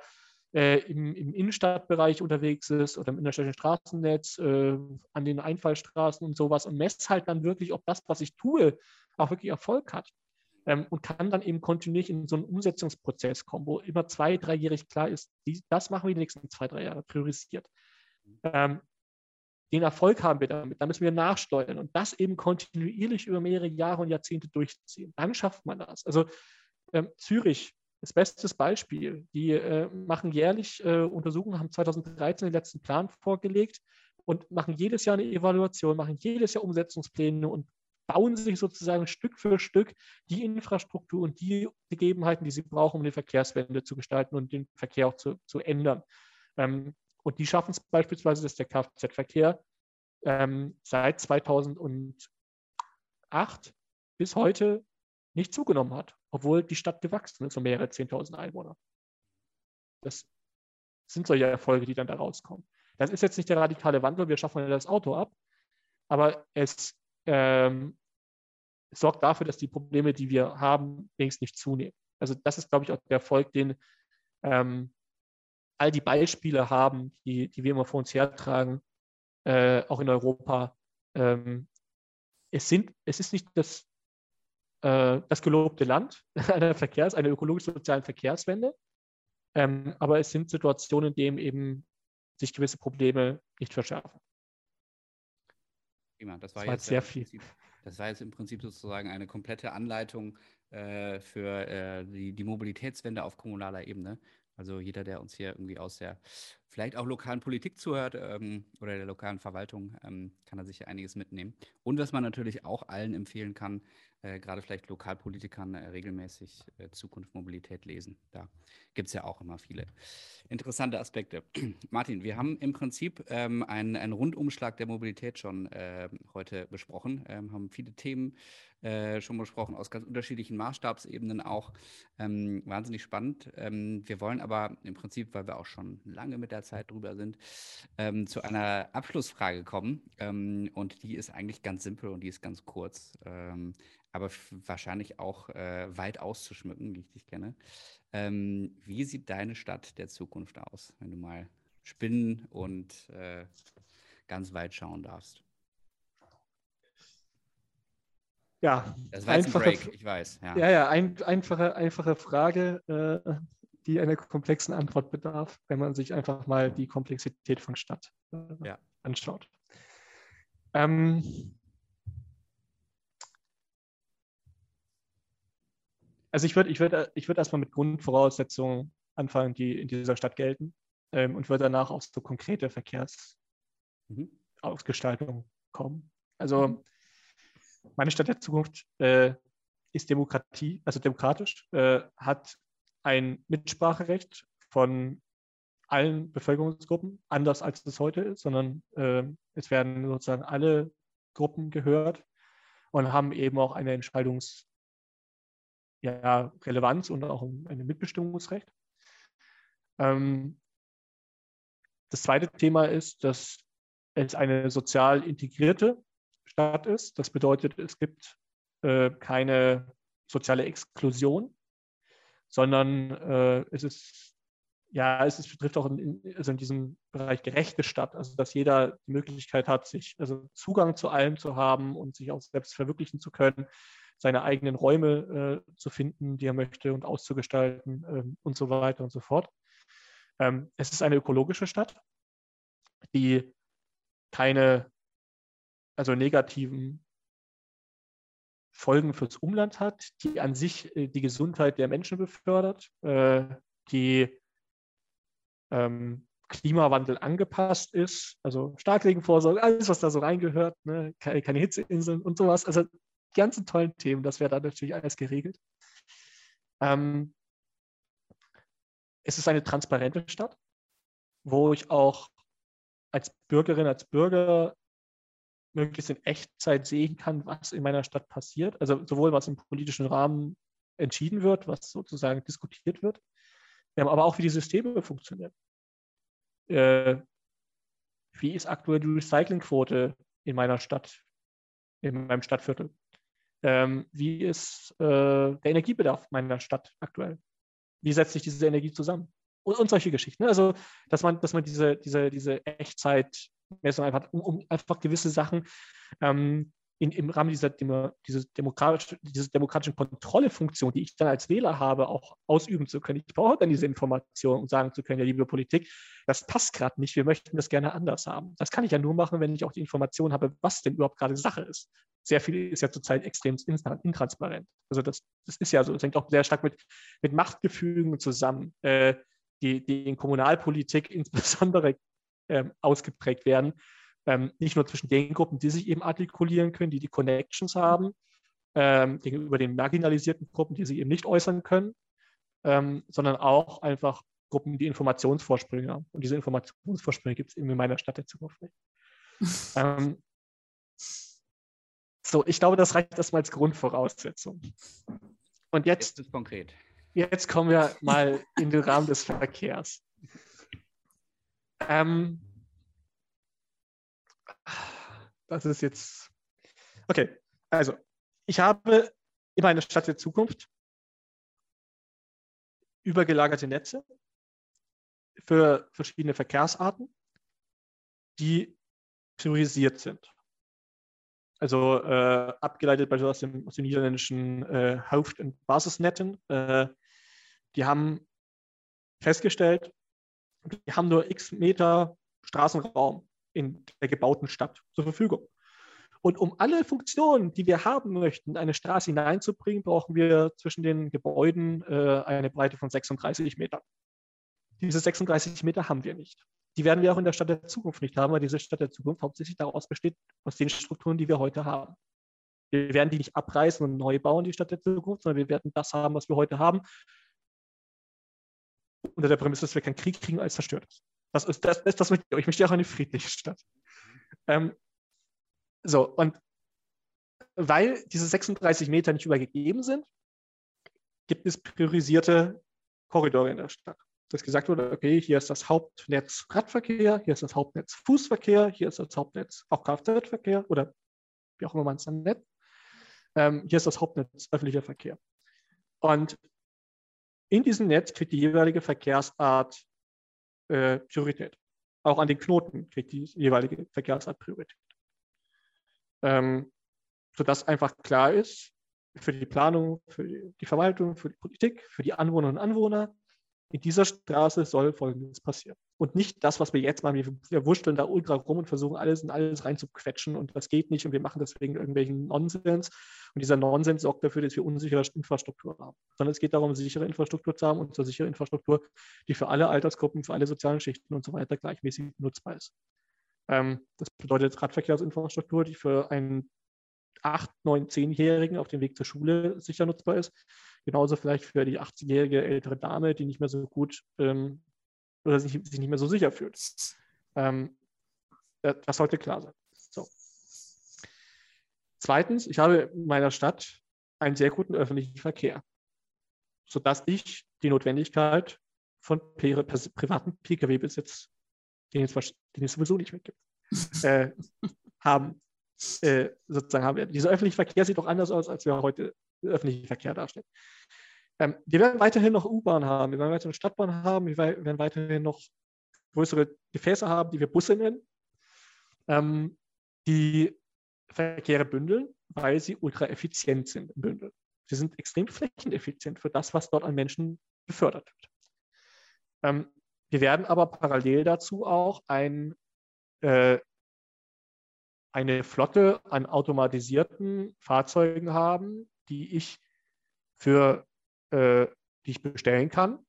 äh, im, im, Innenstadtbereich unterwegs ist oder im innerstädtischen Straßennetz, äh, an den Einfallstraßen und sowas und messe halt dann wirklich, ob das, was ich tue, auch wirklich Erfolg hat. Ähm, und kann dann eben kontinuierlich in so einen Umsetzungsprozess kommen, wo immer zwei, dreijährig klar ist, die, das machen wir die nächsten zwei, drei Jahre priorisiert. Ähm, den Erfolg haben wir damit, da müssen wir nachsteuern und das eben kontinuierlich über mehrere Jahre und Jahrzehnte durchziehen. Dann schafft man das. Also ähm, Zürich das beste Beispiel. Die äh, machen jährlich äh, Untersuchungen, haben 2013 den letzten Plan vorgelegt und machen jedes Jahr eine Evaluation, machen jedes Jahr Umsetzungspläne und bauen sich sozusagen Stück für Stück die Infrastruktur und die Gegebenheiten, die sie brauchen, um die Verkehrswende zu gestalten und den Verkehr auch zu, zu ändern. Ähm, und die schaffen es beispielsweise, dass der Kfz-Verkehr ähm, seit 2008 bis heute nicht zugenommen hat, obwohl die Stadt gewachsen ist um mehrere 10.000 Einwohner. Das sind solche Erfolge, die dann da rauskommen. Das ist jetzt nicht der radikale Wandel, wir schaffen das Auto ab, aber es ähm, sorgt dafür, dass die Probleme, die wir haben, längst nicht zunehmen. Also das ist, glaube ich, auch der Erfolg, den ähm, all die Beispiele haben, die, die wir immer vor uns hertragen, äh, auch in Europa. Ähm, es, sind, es ist nicht das äh, das gelobte Land einer Verkehrs-, einer ökologisch-sozialen Verkehrswende. Ähm, aber es sind Situationen, in denen eben sich gewisse Probleme nicht verschärfen. Prima, das war, das war jetzt sehr viel. Prinzip, das war jetzt im Prinzip sozusagen eine komplette Anleitung äh, für äh, die, die Mobilitätswende auf kommunaler Ebene. Also jeder, der uns hier irgendwie aus der vielleicht auch lokalen Politik zuhört ähm, oder der lokalen Verwaltung, ähm, kann da sicher einiges mitnehmen. Und was man natürlich auch allen empfehlen kann, äh, gerade vielleicht Lokalpolitikern äh, regelmäßig äh, Zukunft Mobilität lesen. Da gibt es ja auch immer viele interessante Aspekte. Martin, wir haben im Prinzip ähm, einen, einen, Rundumschlag der Mobilität schon äh, heute besprochen, ähm, haben viele Themen äh, schon besprochen, aus ganz unterschiedlichen Maßstabsebenen auch. Ähm, wahnsinnig spannend. Ähm, wir wollen aber im Prinzip, weil wir auch schon lange mit der Zeit drüber sind, ähm, zu einer Abschlussfrage kommen. Ähm, und die ist eigentlich ganz simpel und die ist ganz kurz aber wahrscheinlich auch äh, weit auszuschmücken, wie ich dich kenne. Ähm, wie sieht deine Stadt der Zukunft aus, wenn du mal spinnen und äh, ganz weit schauen darfst? Ja, das war einfache, ein Break, ich weiß. Ja, ja, ja ein, einfache, einfache Frage, äh, die einer komplexen Antwort bedarf, wenn man sich einfach mal die Komplexität von Stadt äh, ja. anschaut. Ähm, Also ich würde ich würd, ich würd erstmal mit Grundvoraussetzungen anfangen, die in dieser Stadt gelten ähm, und würde danach auf so konkrete Verkehrsausgestaltung mhm. kommen. Also mhm. meine Stadt der Zukunft äh, ist Demokratie, also demokratisch, äh, hat ein Mitspracherecht von allen Bevölkerungsgruppen, anders als es heute ist, sondern äh, es werden sozusagen alle Gruppen gehört und haben eben auch eine Entscheidungs- ja, und auch ein Mitbestimmungsrecht. Ähm, das zweite Thema ist, dass es eine sozial integrierte Stadt ist. Das bedeutet, es gibt äh, keine soziale Exklusion, sondern äh, es ist ja, es ist, betrifft auch in, also in diesem Bereich gerechte Stadt, also dass jeder die Möglichkeit hat, sich also Zugang zu allem zu haben und sich auch selbst verwirklichen zu können seine eigenen Räume äh, zu finden, die er möchte und auszugestalten ähm, und so weiter und so fort. Ähm, es ist eine ökologische Stadt, die keine, also negativen Folgen fürs Umland hat, die an sich äh, die Gesundheit der Menschen befördert, äh, die ähm, Klimawandel angepasst ist, also Starkregenvorsorge, alles, was da so reingehört, ne? keine, Hitzeinseln und sowas. Also ganzen tollen Themen, das wäre dann natürlich alles geregelt. Ähm, es ist eine transparente Stadt, wo ich auch als Bürgerin, als Bürger möglichst in Echtzeit sehen kann, was in meiner Stadt passiert. Also sowohl was im politischen Rahmen entschieden wird, was sozusagen diskutiert wird, aber auch wie die Systeme funktionieren. Äh, wie ist aktuell die Recyclingquote in meiner Stadt, in meinem Stadtviertel? Ähm, wie ist äh, der Energiebedarf meiner Stadt aktuell? Wie setzt sich diese Energie zusammen? Und, und solche Geschichten. Ne? Also, dass man, dass man diese, diese, diese Echtzeitmessung einfach, um, um einfach gewisse Sachen ähm, in, im Rahmen dieser, dieses demokratisch, diese demokratischen Kontrollefunktion, die ich dann als Wähler habe, auch ausüben zu können. Ich brauche dann diese Information, um sagen zu können, ja, liebe Politik, das passt gerade nicht, wir möchten das gerne anders haben. Das kann ich ja nur machen, wenn ich auch die Information habe, was denn überhaupt gerade Sache ist. Sehr viel ist ja zurzeit extrem intransparent. Also das, das ist ja so, das hängt auch sehr stark mit, mit Machtgefügen zusammen, äh, die, die in Kommunalpolitik insbesondere äh, ausgeprägt werden ähm, nicht nur zwischen den Gruppen, die sich eben artikulieren können, die die Connections haben, ähm, gegenüber den marginalisierten Gruppen, die sich eben nicht äußern können, ähm, sondern auch einfach Gruppen, die Informationsvorsprünge haben. Und diese Informationsvorsprünge gibt es eben in meiner Stadt der Zukunft nicht. Ähm, so, ich glaube, das reicht erstmal als Grundvoraussetzung. Und jetzt, jetzt ist konkret. Jetzt kommen wir mal in den Rahmen des Verkehrs. Ähm, das ist jetzt. Okay, also ich habe in meiner Stadt der Zukunft übergelagerte Netze für verschiedene Verkehrsarten, die priorisiert sind. Also äh, abgeleitet beispielsweise aus dem, aus dem niederländischen äh, Haupt- und Basisnetten. Äh, die haben festgestellt, die haben nur x Meter Straßenraum in der gebauten Stadt zur Verfügung. Und um alle Funktionen, die wir haben möchten, in eine Straße hineinzubringen, brauchen wir zwischen den Gebäuden äh, eine Breite von 36 Metern. Diese 36 Meter haben wir nicht. Die werden wir auch in der Stadt der Zukunft nicht haben, weil diese Stadt der Zukunft hauptsächlich daraus besteht, aus den Strukturen, die wir heute haben. Wir werden die nicht abreißen und neu bauen, die Stadt der Zukunft, sondern wir werden das haben, was wir heute haben, unter der Prämisse, dass wir keinen Krieg kriegen, als zerstört ist. Das ist das, das, das möchte ich, ich möchte auch eine friedliche Stadt. Ähm, so, und weil diese 36 Meter nicht übergegeben sind, gibt es priorisierte Korridore in der Stadt. Dass gesagt wurde, okay, hier ist das Hauptnetz Radverkehr, hier ist das Hauptnetz Fußverkehr, hier ist das Hauptnetz auch Kfz-Verkehr oder wie auch immer man es dann nennt. Ähm, hier ist das Hauptnetz öffentlicher Verkehr. Und in diesem Netz kriegt die jeweilige Verkehrsart äh, Priorität. Auch an den Knoten kriegt die jeweilige Verkehrsart Priorität. Ähm, sodass einfach klar ist, für die Planung, für die Verwaltung, für die Politik, für die Anwohnerinnen und Anwohner, in dieser Straße soll Folgendes passieren. Und nicht das, was wir jetzt machen. Wir, wir wurschteln da ultra rum und versuchen alles in alles reinzuquetschen und das geht nicht und wir machen deswegen irgendwelchen Nonsens. Und dieser Nonsens sorgt dafür, dass wir unsichere Infrastruktur haben. Sondern es geht darum, sichere Infrastruktur zu haben und zur sichere Infrastruktur, die für alle Altersgruppen, für alle sozialen Schichten und so weiter gleichmäßig nutzbar ist. Ähm, das bedeutet Radverkehrsinfrastruktur, die für einen 8, 9, 10-Jährigen auf dem Weg zur Schule sicher nutzbar ist. Genauso vielleicht für die 80-jährige ältere Dame, die nicht mehr so gut ähm, oder sich, sich, nicht mehr so sicher fühlt. Ähm, das sollte klar sein. So. Zweitens, ich habe in meiner Stadt einen sehr guten öffentlichen Verkehr, sodass ich die Notwendigkeit von privaten Pkw-Besitz, den, den es sowieso nicht mehr gibt, äh, haben äh, sozusagen haben wir. Dieser öffentliche Verkehr sieht doch anders aus, als wir heute öffentlichen Verkehr darstellen. Ähm, wir werden weiterhin noch U-Bahn haben, wir werden weiterhin Stadtbahn haben, wir werden weiterhin noch größere Gefäße haben, die wir Busse nennen, ähm, die Verkehre bündeln, weil sie ultra effizient sind im Bündeln. Sie sind extrem flächeneffizient für das, was dort an Menschen befördert wird. Ähm, wir werden aber parallel dazu auch ein äh, eine Flotte an automatisierten Fahrzeugen haben, die ich für äh, die ich bestellen kann.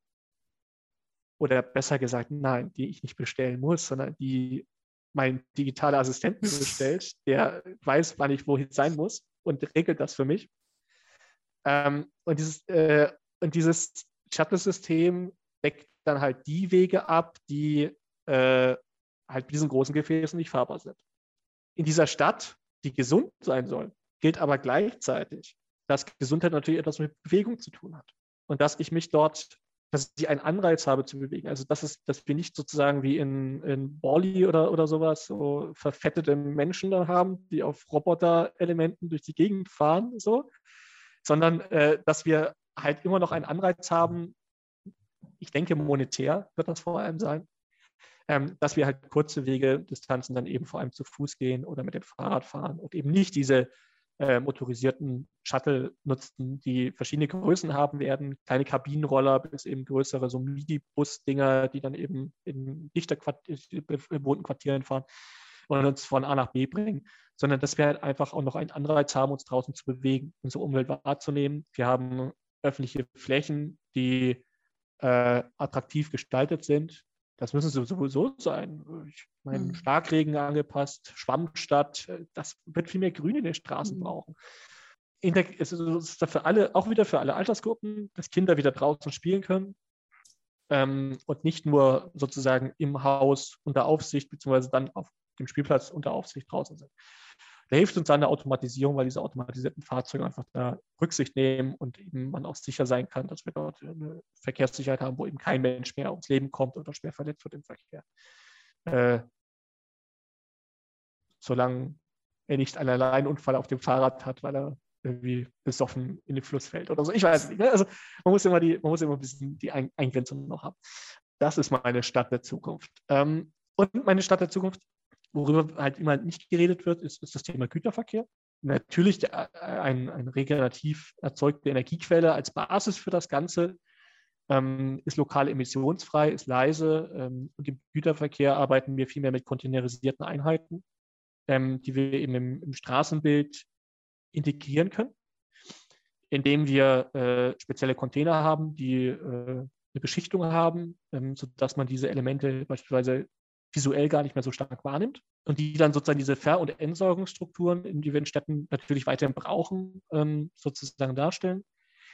Oder besser gesagt, nein, die ich nicht bestellen muss, sondern die mein digitaler Assistent bestellt, der weiß, wann ich wohin sein muss und regelt das für mich. Ähm, und dieses, äh, dieses Shuttle-System deckt dann halt die Wege ab, die äh, halt diesen großen Gefäßen nicht fahrbar sind in dieser Stadt, die gesund sein soll, gilt aber gleichzeitig, dass Gesundheit natürlich etwas mit Bewegung zu tun hat. Und dass ich mich dort dass ich einen Anreiz habe zu bewegen. Also das ist, dass wir nicht sozusagen wie in, in Borley oder, oder sowas so verfettete Menschen dann haben, die auf Roboter-Elementen durch die Gegend fahren, so, sondern äh, dass wir halt immer noch einen Anreiz haben, ich denke monetär wird das vor allem sein, ähm, dass wir halt kurze Wege, Distanzen dann eben vor allem zu Fuß gehen oder mit dem Fahrrad fahren und eben nicht diese äh, motorisierten Shuttle nutzen, die verschiedene Größen haben werden, kleine Kabinenroller bis eben größere, so Midi-Bus-Dinger, die dann eben in dichter bewohnten Quartieren fahren und uns von A nach B bringen, sondern dass wir halt einfach auch noch einen Anreiz haben, uns draußen zu bewegen, unsere Umwelt wahrzunehmen. Wir haben öffentliche Flächen, die äh, attraktiv gestaltet sind, das müssen sie sowieso sein. Ich meine, mhm. Starkregen angepasst, Schwammstadt, das wird viel mehr Grün in den Straßen mhm. brauchen. In der, es ist für alle, auch wieder für alle Altersgruppen, dass Kinder wieder draußen spielen können ähm, und nicht nur sozusagen im Haus unter Aufsicht, beziehungsweise dann auf dem Spielplatz unter Aufsicht draußen sind. Da hilft uns dann eine Automatisierung, weil diese automatisierten Fahrzeuge einfach da Rücksicht nehmen und eben man auch sicher sein kann, dass wir dort eine Verkehrssicherheit haben, wo eben kein Mensch mehr ums Leben kommt oder schwer verletzt wird im Verkehr. Äh, solange er nicht einen Alleinunfall auf dem Fahrrad hat, weil er irgendwie besoffen in den Fluss fällt oder so. Ich weiß nicht. Ne? Also man muss immer, die, man muss immer ein bisschen die Eingrenzung noch haben. Das ist meine Stadt der Zukunft. Ähm, und meine Stadt der Zukunft Worüber halt immer nicht geredet wird, ist, ist das Thema Güterverkehr. Natürlich der, äh, ein, ein regenerativ erzeugte Energiequelle als Basis für das Ganze ähm, ist lokal emissionsfrei, ist leise. Ähm, und im Güterverkehr arbeiten wir viel mehr mit containerisierten Einheiten, ähm, die wir eben im, im, Straßenbild integrieren können, indem wir äh, spezielle Container haben, die äh, eine Beschichtung haben, ähm, sodass man diese Elemente beispielsweise visuell gar nicht mehr so stark wahrnimmt und die dann sozusagen diese Ver- und Entsorgungsstrukturen, in in Städten natürlich weiterhin brauchen, ähm, sozusagen darstellen.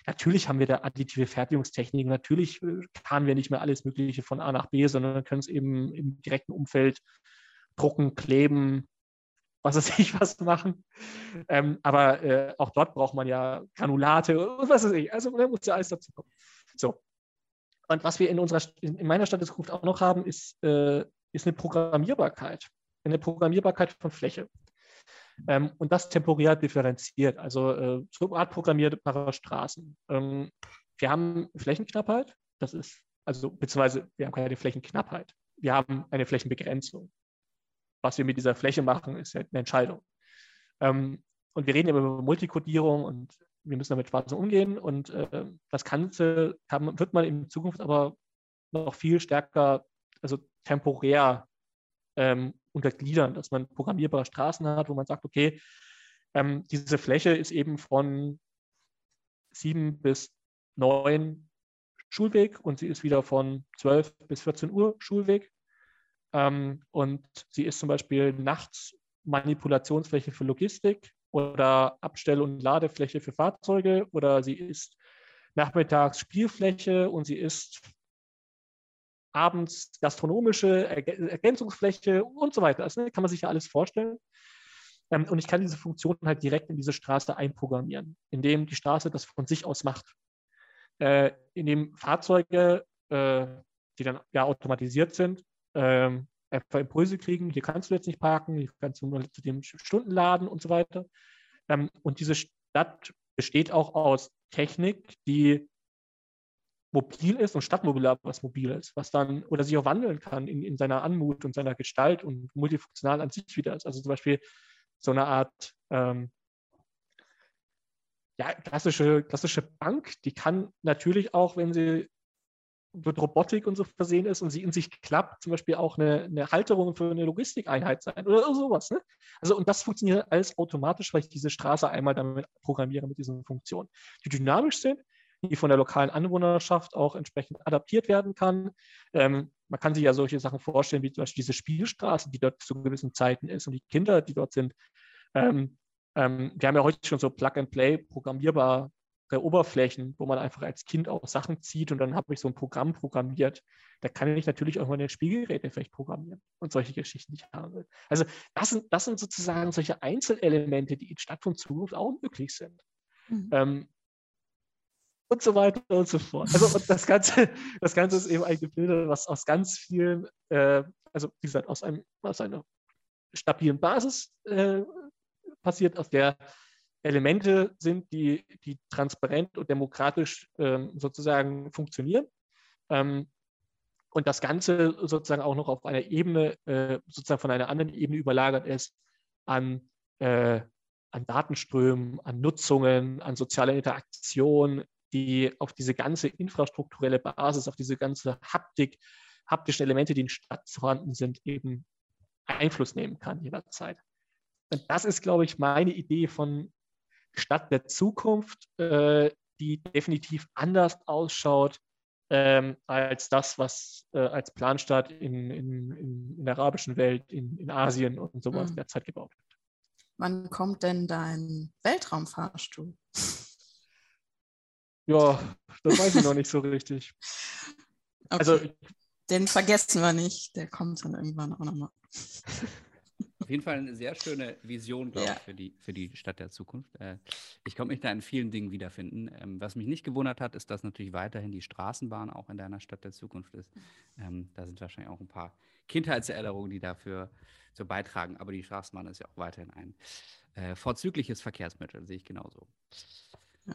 Natürlich haben wir da additive Fertigungstechniken, natürlich fahren äh, wir nicht mehr alles Mögliche von A nach B, sondern können es eben im direkten Umfeld drucken, kleben, was weiß ich was machen. Ähm, aber äh, auch dort braucht man ja Granulate und was weiß ich. Also da muss ja alles dazu kommen. So. Und was wir in unserer in meiner Stadt Zukunft auch noch haben, ist äh, ist eine Programmierbarkeit, eine Programmierbarkeit von Fläche. Ähm, und das temporär differenziert, also äh, so Art programmierbare Straßen. Ähm, wir haben Flächenknappheit, das ist, also beziehungsweise wir haben keine Flächenknappheit, wir haben eine Flächenbegrenzung. Was wir mit dieser Fläche machen, ist ja eine Entscheidung. Ähm, und wir reden immer über Multikodierung und wir müssen damit sparsam umgehen und äh, das Ganze kann, wird man in Zukunft aber noch viel stärker also temporär ähm, untergliedern, dass man programmierbare Straßen hat, wo man sagt, okay, ähm, diese Fläche ist eben von sieben bis neun Schulweg und sie ist wieder von 12 bis 14 Uhr Schulweg. Ähm, und sie ist zum Beispiel nachts Manipulationsfläche für Logistik oder Abstell- und Ladefläche für Fahrzeuge oder sie ist nachmittags Spielfläche und sie ist abends gastronomische Ergänzungsfläche und so weiter. Das ne, kann man sich ja alles vorstellen. Ähm, und ich kann diese Funktion halt direkt in diese Straße einprogrammieren, indem die Straße das von sich aus macht. Äh, indem Fahrzeuge, äh, die dann ja automatisiert sind, ähm, einfach Impulse kriegen, hier kannst du jetzt nicht parken, hier kannst du nur zu dem Stunden laden und so weiter. Ähm, und diese Stadt besteht auch aus Technik, die mobil ist und stadtmobiler was mobil ist, was dann oder sich auch wandeln kann in, in seiner Anmut und seiner Gestalt und multifunktional an sich wieder ist. Also zum Beispiel so eine Art ähm, ja, klassische, klassische Bank, die kann natürlich auch, wenn sie mit Robotik und so versehen ist und sie in sich klappt, zum Beispiel auch eine, eine Halterung für eine Logistikeinheit sein oder sowas. Ne? Also, und das funktioniert alles automatisch, weil ich diese Straße einmal damit programmiere mit diesen Funktionen, die dynamisch sind, die von der lokalen Anwohnerschaft auch entsprechend adaptiert werden kann. Ähm, man kann sich ja solche Sachen vorstellen, wie zum Beispiel diese Spielstraße, die dort zu gewissen Zeiten ist und die Kinder, die dort sind. Ähm, ähm, wir haben ja heute schon so Plug-and-Play programmierbare Oberflächen, wo man einfach als Kind auch Sachen zieht und dann habe ich so ein Programm programmiert. Da kann ich natürlich auch meine Spielgeräte vielleicht programmieren und solche Geschichten, die ich habe. Also das sind, das sind sozusagen solche Einzelelemente, die in Stadt von Zukunft auch möglich sind. Mhm. Ähm, und so weiter und so fort. Also und das Ganze, das Ganze ist eben ein Gebilde, was aus ganz vielen, äh, also wie gesagt, aus, einem, aus einer stabilen Basis äh, passiert, aus der Elemente sind, die, die transparent und demokratisch ähm, sozusagen funktionieren. Ähm, und das Ganze sozusagen auch noch auf einer Ebene, äh, sozusagen von einer anderen Ebene überlagert ist an, äh, an Datenströmen, an Nutzungen, an sozialer Interaktion, die auf diese ganze infrastrukturelle Basis, auf diese ganze Haptik, haptischen Elemente, die in Stadt vorhanden sind, eben Einfluss nehmen kann jederzeit. Und das ist, glaube ich, meine Idee von Stadt der Zukunft, äh, die definitiv anders ausschaut ähm, als das, was äh, als Planstadt in, in, in, in, der arabischen Welt, in, in Asien und sowas mhm. derzeit gebaut wird. Wann kommt denn dein Weltraumfahrstuhl? Ja, das weiß ich noch nicht so richtig. Okay. Also, Den vergessen wir nicht, der kommt dann irgendwann auch nochmal. Auf jeden Fall eine sehr schöne Vision, glaube ja. ich, für die, für die Stadt der Zukunft. Äh, ich konnte mich da in vielen Dingen wiederfinden. Ähm, was mich nicht gewundert hat, ist, dass natürlich weiterhin die Straßenbahn auch in deiner Stadt der Zukunft ist. Ähm, da sind wahrscheinlich auch ein paar Kindheitserinnerungen, die dafür so beitragen. Aber die Straßenbahn ist ja auch weiterhin ein äh, vorzügliches Verkehrsmittel, sehe ich genauso.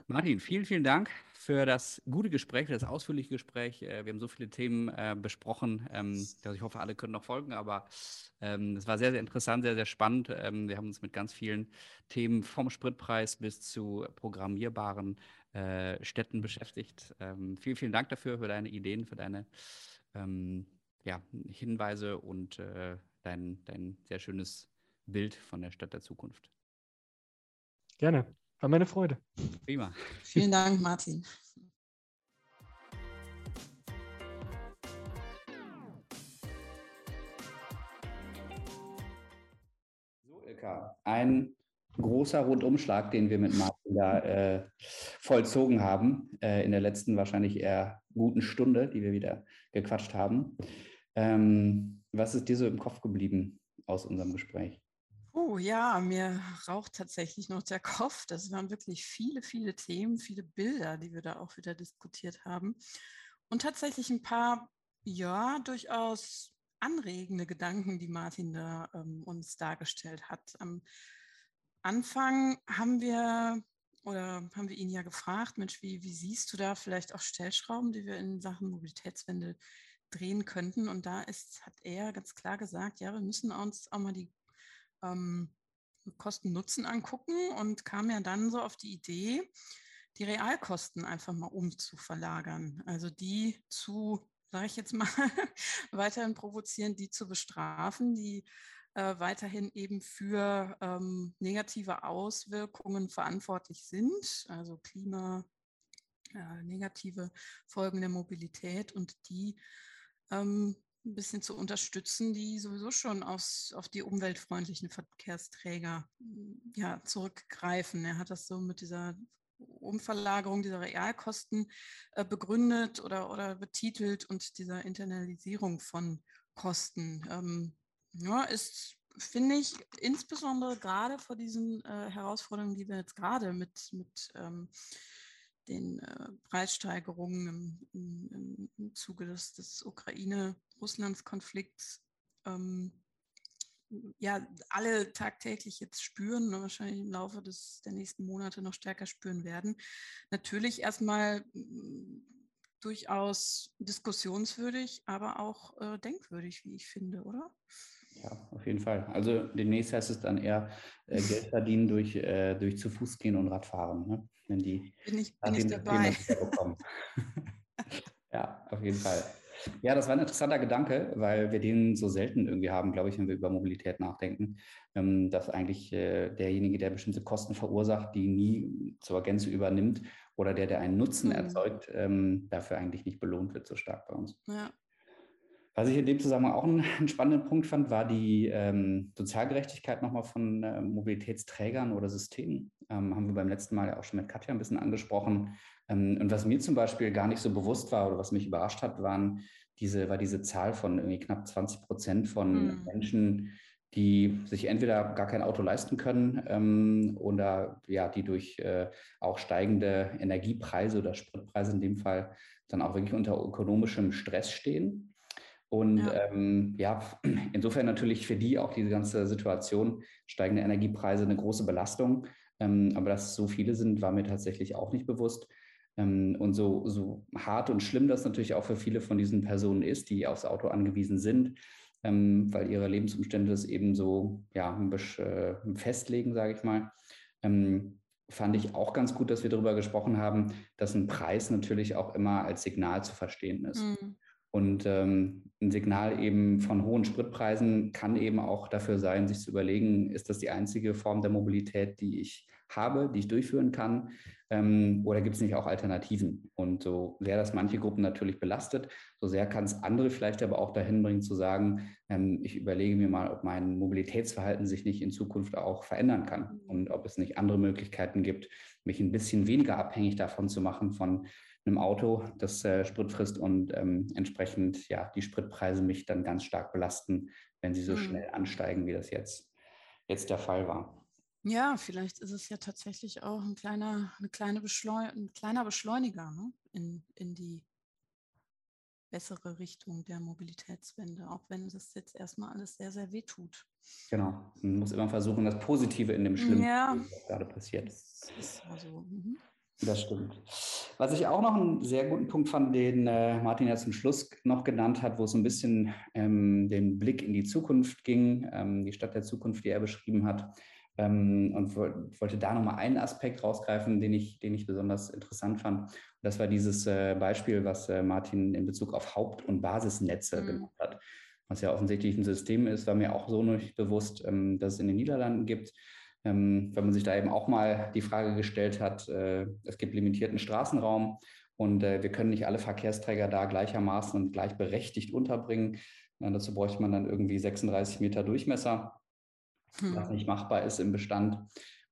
Martin, vielen, vielen Dank für das gute Gespräch, für das ausführliche Gespräch. Äh, wir haben so viele Themen äh, besprochen, ähm, dass ich hoffe, alle können noch folgen, aber ähm, es war sehr, sehr interessant, sehr, sehr spannend. Ähm, wir haben uns mit ganz vielen Themen vom Spritpreis bis zu programmierbaren äh, Städten beschäftigt. Vielen, vielen Dank dafür, für deine Ideen, für deine ja, Hinweise und dein, dein sehr schönes Bild von der Stadt der Zukunft. Gerne. War meine Freude. Prima. Vielen Dank, Martin. So, Ilka, ein großer Rundumschlag, den wir mit Martin da äh, vollzogen haben, äh, in der letzten wahrscheinlich eher guten Stunde, die wir wieder gequatscht haben. Ähm, was ist dir so im Kopf geblieben aus unserem Gespräch? Oh ja, mir raucht tatsächlich noch der Kopf. Das waren wirklich viele, viele Themen, viele Bilder, die wir da auch wieder diskutiert haben. Und tatsächlich ein paar, ja, durchaus anregende Gedanken, die Martin da ähm, uns dargestellt hat. Am Anfang haben wir oder haben wir ihn ja gefragt, Mensch, wie, wie siehst du da vielleicht auch Stellschrauben, die wir in Sachen Mobilitätswende drehen könnten? Und da ist, hat er ganz klar gesagt, ja, wir müssen uns auch mal die ähm, Kosten-Nutzen angucken und kam ja dann so auf die Idee, die Realkosten einfach mal umzuverlagern. Also die zu, sage ich jetzt mal, weiterhin provozieren, die zu bestrafen, die äh, weiterhin eben für ähm, negative Auswirkungen verantwortlich sind, also Klima, äh, negative Folgen der Mobilität und die ähm, ein bisschen zu unterstützen, die sowieso schon aus, auf die umweltfreundlichen Verkehrsträger ja, zurückgreifen. Er hat das so mit dieser Umverlagerung dieser Realkosten äh, begründet oder, oder betitelt und dieser Internalisierung von Kosten. Ähm, ja, ist, finde ich, insbesondere gerade vor diesen äh, Herausforderungen, die wir jetzt gerade mit, mit ähm, den äh, Preissteigerungen im, im, im, Zuge des, des Ukraine-Russlands-Konflikts ähm, ja alle tagtäglich jetzt spüren und wahrscheinlich im Laufe des, der nächsten Monate noch stärker spüren werden. Natürlich erstmal durchaus diskussionswürdig, aber auch äh, denkwürdig, wie ich finde, oder? Ja, auf jeden Fall. Also demnächst heißt es dann eher äh, Geld verdienen durch, äh, durch zu Fuß gehen und Radfahren, ne? wenn die bin ich, bin ich dabei. bekommen. ja, auf jeden Fall. Ja, das war ein interessanter Gedanke, weil wir den so selten irgendwie haben, glaube ich, wenn wir über Mobilität nachdenken, ähm, dass eigentlich äh, derjenige, der bestimmte Kosten verursacht, die nie zur Gänze übernimmt oder der, der einen Nutzen mhm. erzeugt, ähm, dafür eigentlich nicht belohnt wird so stark bei uns. Ja. Was ich in dem Zusammenhang auch einen, spannenden Punkt fand, war die ähm, Sozialgerechtigkeit nochmal von äh, Mobilitätsträgern oder Systemen. Ähm, haben wir beim letzten Mal ja auch schon mit Katja ein bisschen angesprochen. Ähm, und was mir zum Beispiel gar nicht so bewusst war oder was mich überrascht hat, waren diese, war diese Zahl von irgendwie knapp 20 Prozent von mhm. Menschen, die sich entweder gar kein Auto leisten können ähm, oder ja, die durch äh, auch steigende Energiepreise oder Spritpreise in dem Fall dann auch wirklich unter ökonomischem Stress stehen. Und ja. Ähm, ja, insofern natürlich für die auch diese ganze Situation, steigende Energiepreise, eine große Belastung. Ähm, aber dass es so viele sind, war mir tatsächlich auch nicht bewusst. Ähm, und so, so hart und schlimm das natürlich auch für viele von diesen Personen ist, die aufs Auto angewiesen sind, ähm, weil ihre Lebensumstände es eben so ja, äh, festlegen, sage ich mal. Ähm, fand ich auch ganz gut, dass wir darüber gesprochen haben, dass ein Preis natürlich auch immer als Signal zu verstehen ist. Mhm. Und ähm, ein Signal eben von hohen Spritpreisen kann eben auch dafür sein, sich zu überlegen, ist das die einzige Form der Mobilität, die ich habe, die ich durchführen kann? Ähm, oder gibt es nicht auch Alternativen? Und so sehr das manche Gruppen natürlich belastet, so sehr kann es andere vielleicht aber auch dahin bringen zu sagen, ähm, ich überlege mir mal, ob mein Mobilitätsverhalten sich nicht in Zukunft auch verändern kann und ob es nicht andere Möglichkeiten gibt, mich ein bisschen weniger abhängig davon zu machen von einem Auto, das äh, Sprit frisst und ähm, entsprechend ja die Spritpreise mich dann ganz stark belasten, wenn sie so mhm. schnell ansteigen, wie das jetzt, jetzt der Fall war. Ja, vielleicht ist es ja tatsächlich auch ein kleiner, eine kleine Beschleu ein kleiner Beschleuniger ne? in, in die bessere Richtung der Mobilitätswende, auch wenn das jetzt erstmal alles sehr, sehr weh tut. Genau. Man muss immer versuchen, das Positive in dem Schlimmen, ja. was gerade passiert. Das ist also, mhm. Das stimmt. Was ich auch noch einen sehr guten Punkt fand, den äh, Martin ja zum Schluss noch genannt hat, wo es so ein bisschen ähm, den Blick in die Zukunft ging, ähm, die Stadt der Zukunft, die er beschrieben hat. Ähm, und wollte da nochmal einen Aspekt rausgreifen, den ich, den ich besonders interessant fand. Das war dieses äh, Beispiel, was äh, Martin in Bezug auf Haupt- und Basisnetze mhm. gemacht hat. Was ja offensichtlich ein System ist, war mir auch so nicht bewusst, ähm, dass es in den Niederlanden gibt wenn man sich da eben auch mal die Frage gestellt hat, äh, es gibt limitierten Straßenraum und äh, wir können nicht alle Verkehrsträger da gleichermaßen und gleichberechtigt unterbringen. Ja, dazu bräuchte man dann irgendwie 36 Meter Durchmesser, hm. was nicht machbar ist im Bestand.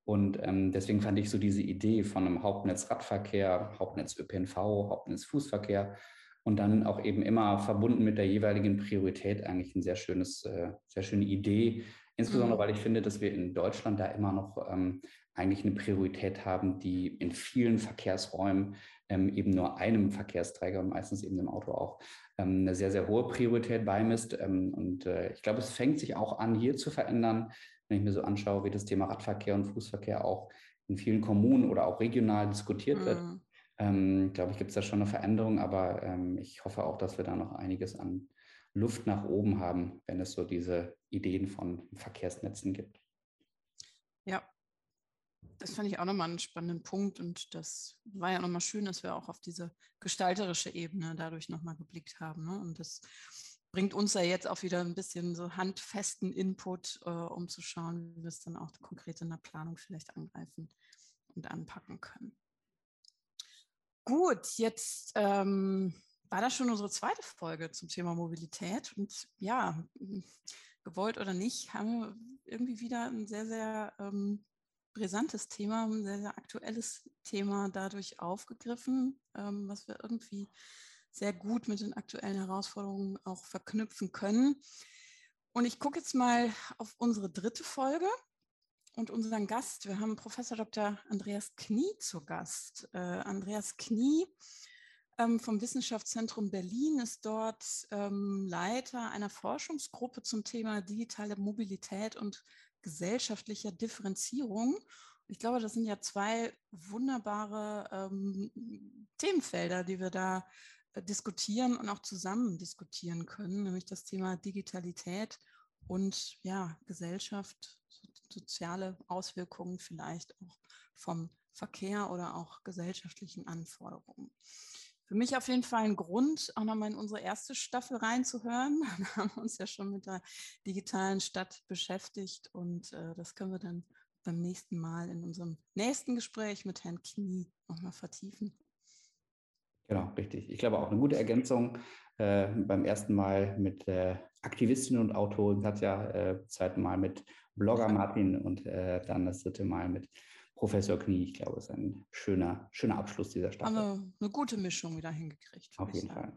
Und ähm, deswegen fand ich so diese Idee von einem Hauptnetz Radverkehr, Hauptnetz ÖPNV, Hauptnetz Fußverkehr und dann auch eben immer verbunden mit der jeweiligen Priorität eigentlich eine sehr schönes, äh, sehr schöne Idee, Insbesondere, mhm. weil ich finde, dass wir in Deutschland da immer noch ähm, eigentlich eine Priorität haben, die in vielen Verkehrsräumen ähm, eben nur einem Verkehrsträger und meistens eben dem Auto auch ähm, eine sehr, sehr hohe Priorität beimisst. Ähm, und äh, ich glaube, es fängt sich auch an, hier zu verändern, wenn ich mir so anschaue, wie das Thema Radverkehr und Fußverkehr auch in vielen Kommunen oder auch regional diskutiert wird. Mhm. Ähm, glaube ich, gibt es da schon eine Veränderung, aber ähm, ich hoffe auch, dass wir da noch einiges an Luft nach oben haben, wenn es so diese Ideen von Verkehrsnetzen gibt. Ja, das fand ich auch nochmal einen spannenden Punkt und das war ja nochmal schön, dass wir auch auf diese gestalterische Ebene dadurch nochmal geblickt haben. Ne? Und das bringt uns ja jetzt auch wieder ein bisschen so handfesten Input, äh, um zu schauen, wie wir es dann auch konkret in der Planung vielleicht angreifen und anpacken können. Gut, jetzt ähm, war das schon unsere zweite Folge zum Thema Mobilität. Und ja, gewollt oder nicht, haben wir irgendwie wieder ein sehr, sehr ähm, brisantes Thema, ein sehr, sehr aktuelles Thema dadurch aufgegriffen, ähm, was wir irgendwie sehr gut mit den aktuellen Herausforderungen auch verknüpfen können. Und ich gucke jetzt mal auf unsere dritte Folge und unseren Gast. Wir haben Professor Dr. Andreas Knie zu Gast. Äh, Andreas Knie vom Wissenschaftszentrum Berlin ist dort ähm, Leiter einer Forschungsgruppe zum Thema digitale Mobilität und gesellschaftlicher Differenzierung. Ich glaube, das sind ja zwei wunderbare ähm, Themenfelder, die wir da äh, diskutieren und auch zusammen diskutieren können, nämlich das Thema Digitalität und ja, Gesellschaft, so, soziale Auswirkungen vielleicht auch vom Verkehr oder auch gesellschaftlichen Anforderungen für mich auf jeden Fall ein Grund, auch nochmal in unsere erste Staffel reinzuhören. Wir haben uns ja schon mit der digitalen Stadt beschäftigt und äh, das können wir dann beim nächsten Mal in unserem nächsten Gespräch mit Herrn Knie nochmal vertiefen. Genau, richtig. Ich glaube auch eine gute Ergänzung. Äh, beim ersten Mal mit äh, Aktivistin und Autorin Katja, äh, zweiten Mal mit Blogger Martin und äh, dann das dritte Mal mit Professor Knie, ich glaube, ist ein schöner, schöner Abschluss dieser Staffel. Haben wir eine gute Mischung wieder hingekriegt. Auf jeden Fall.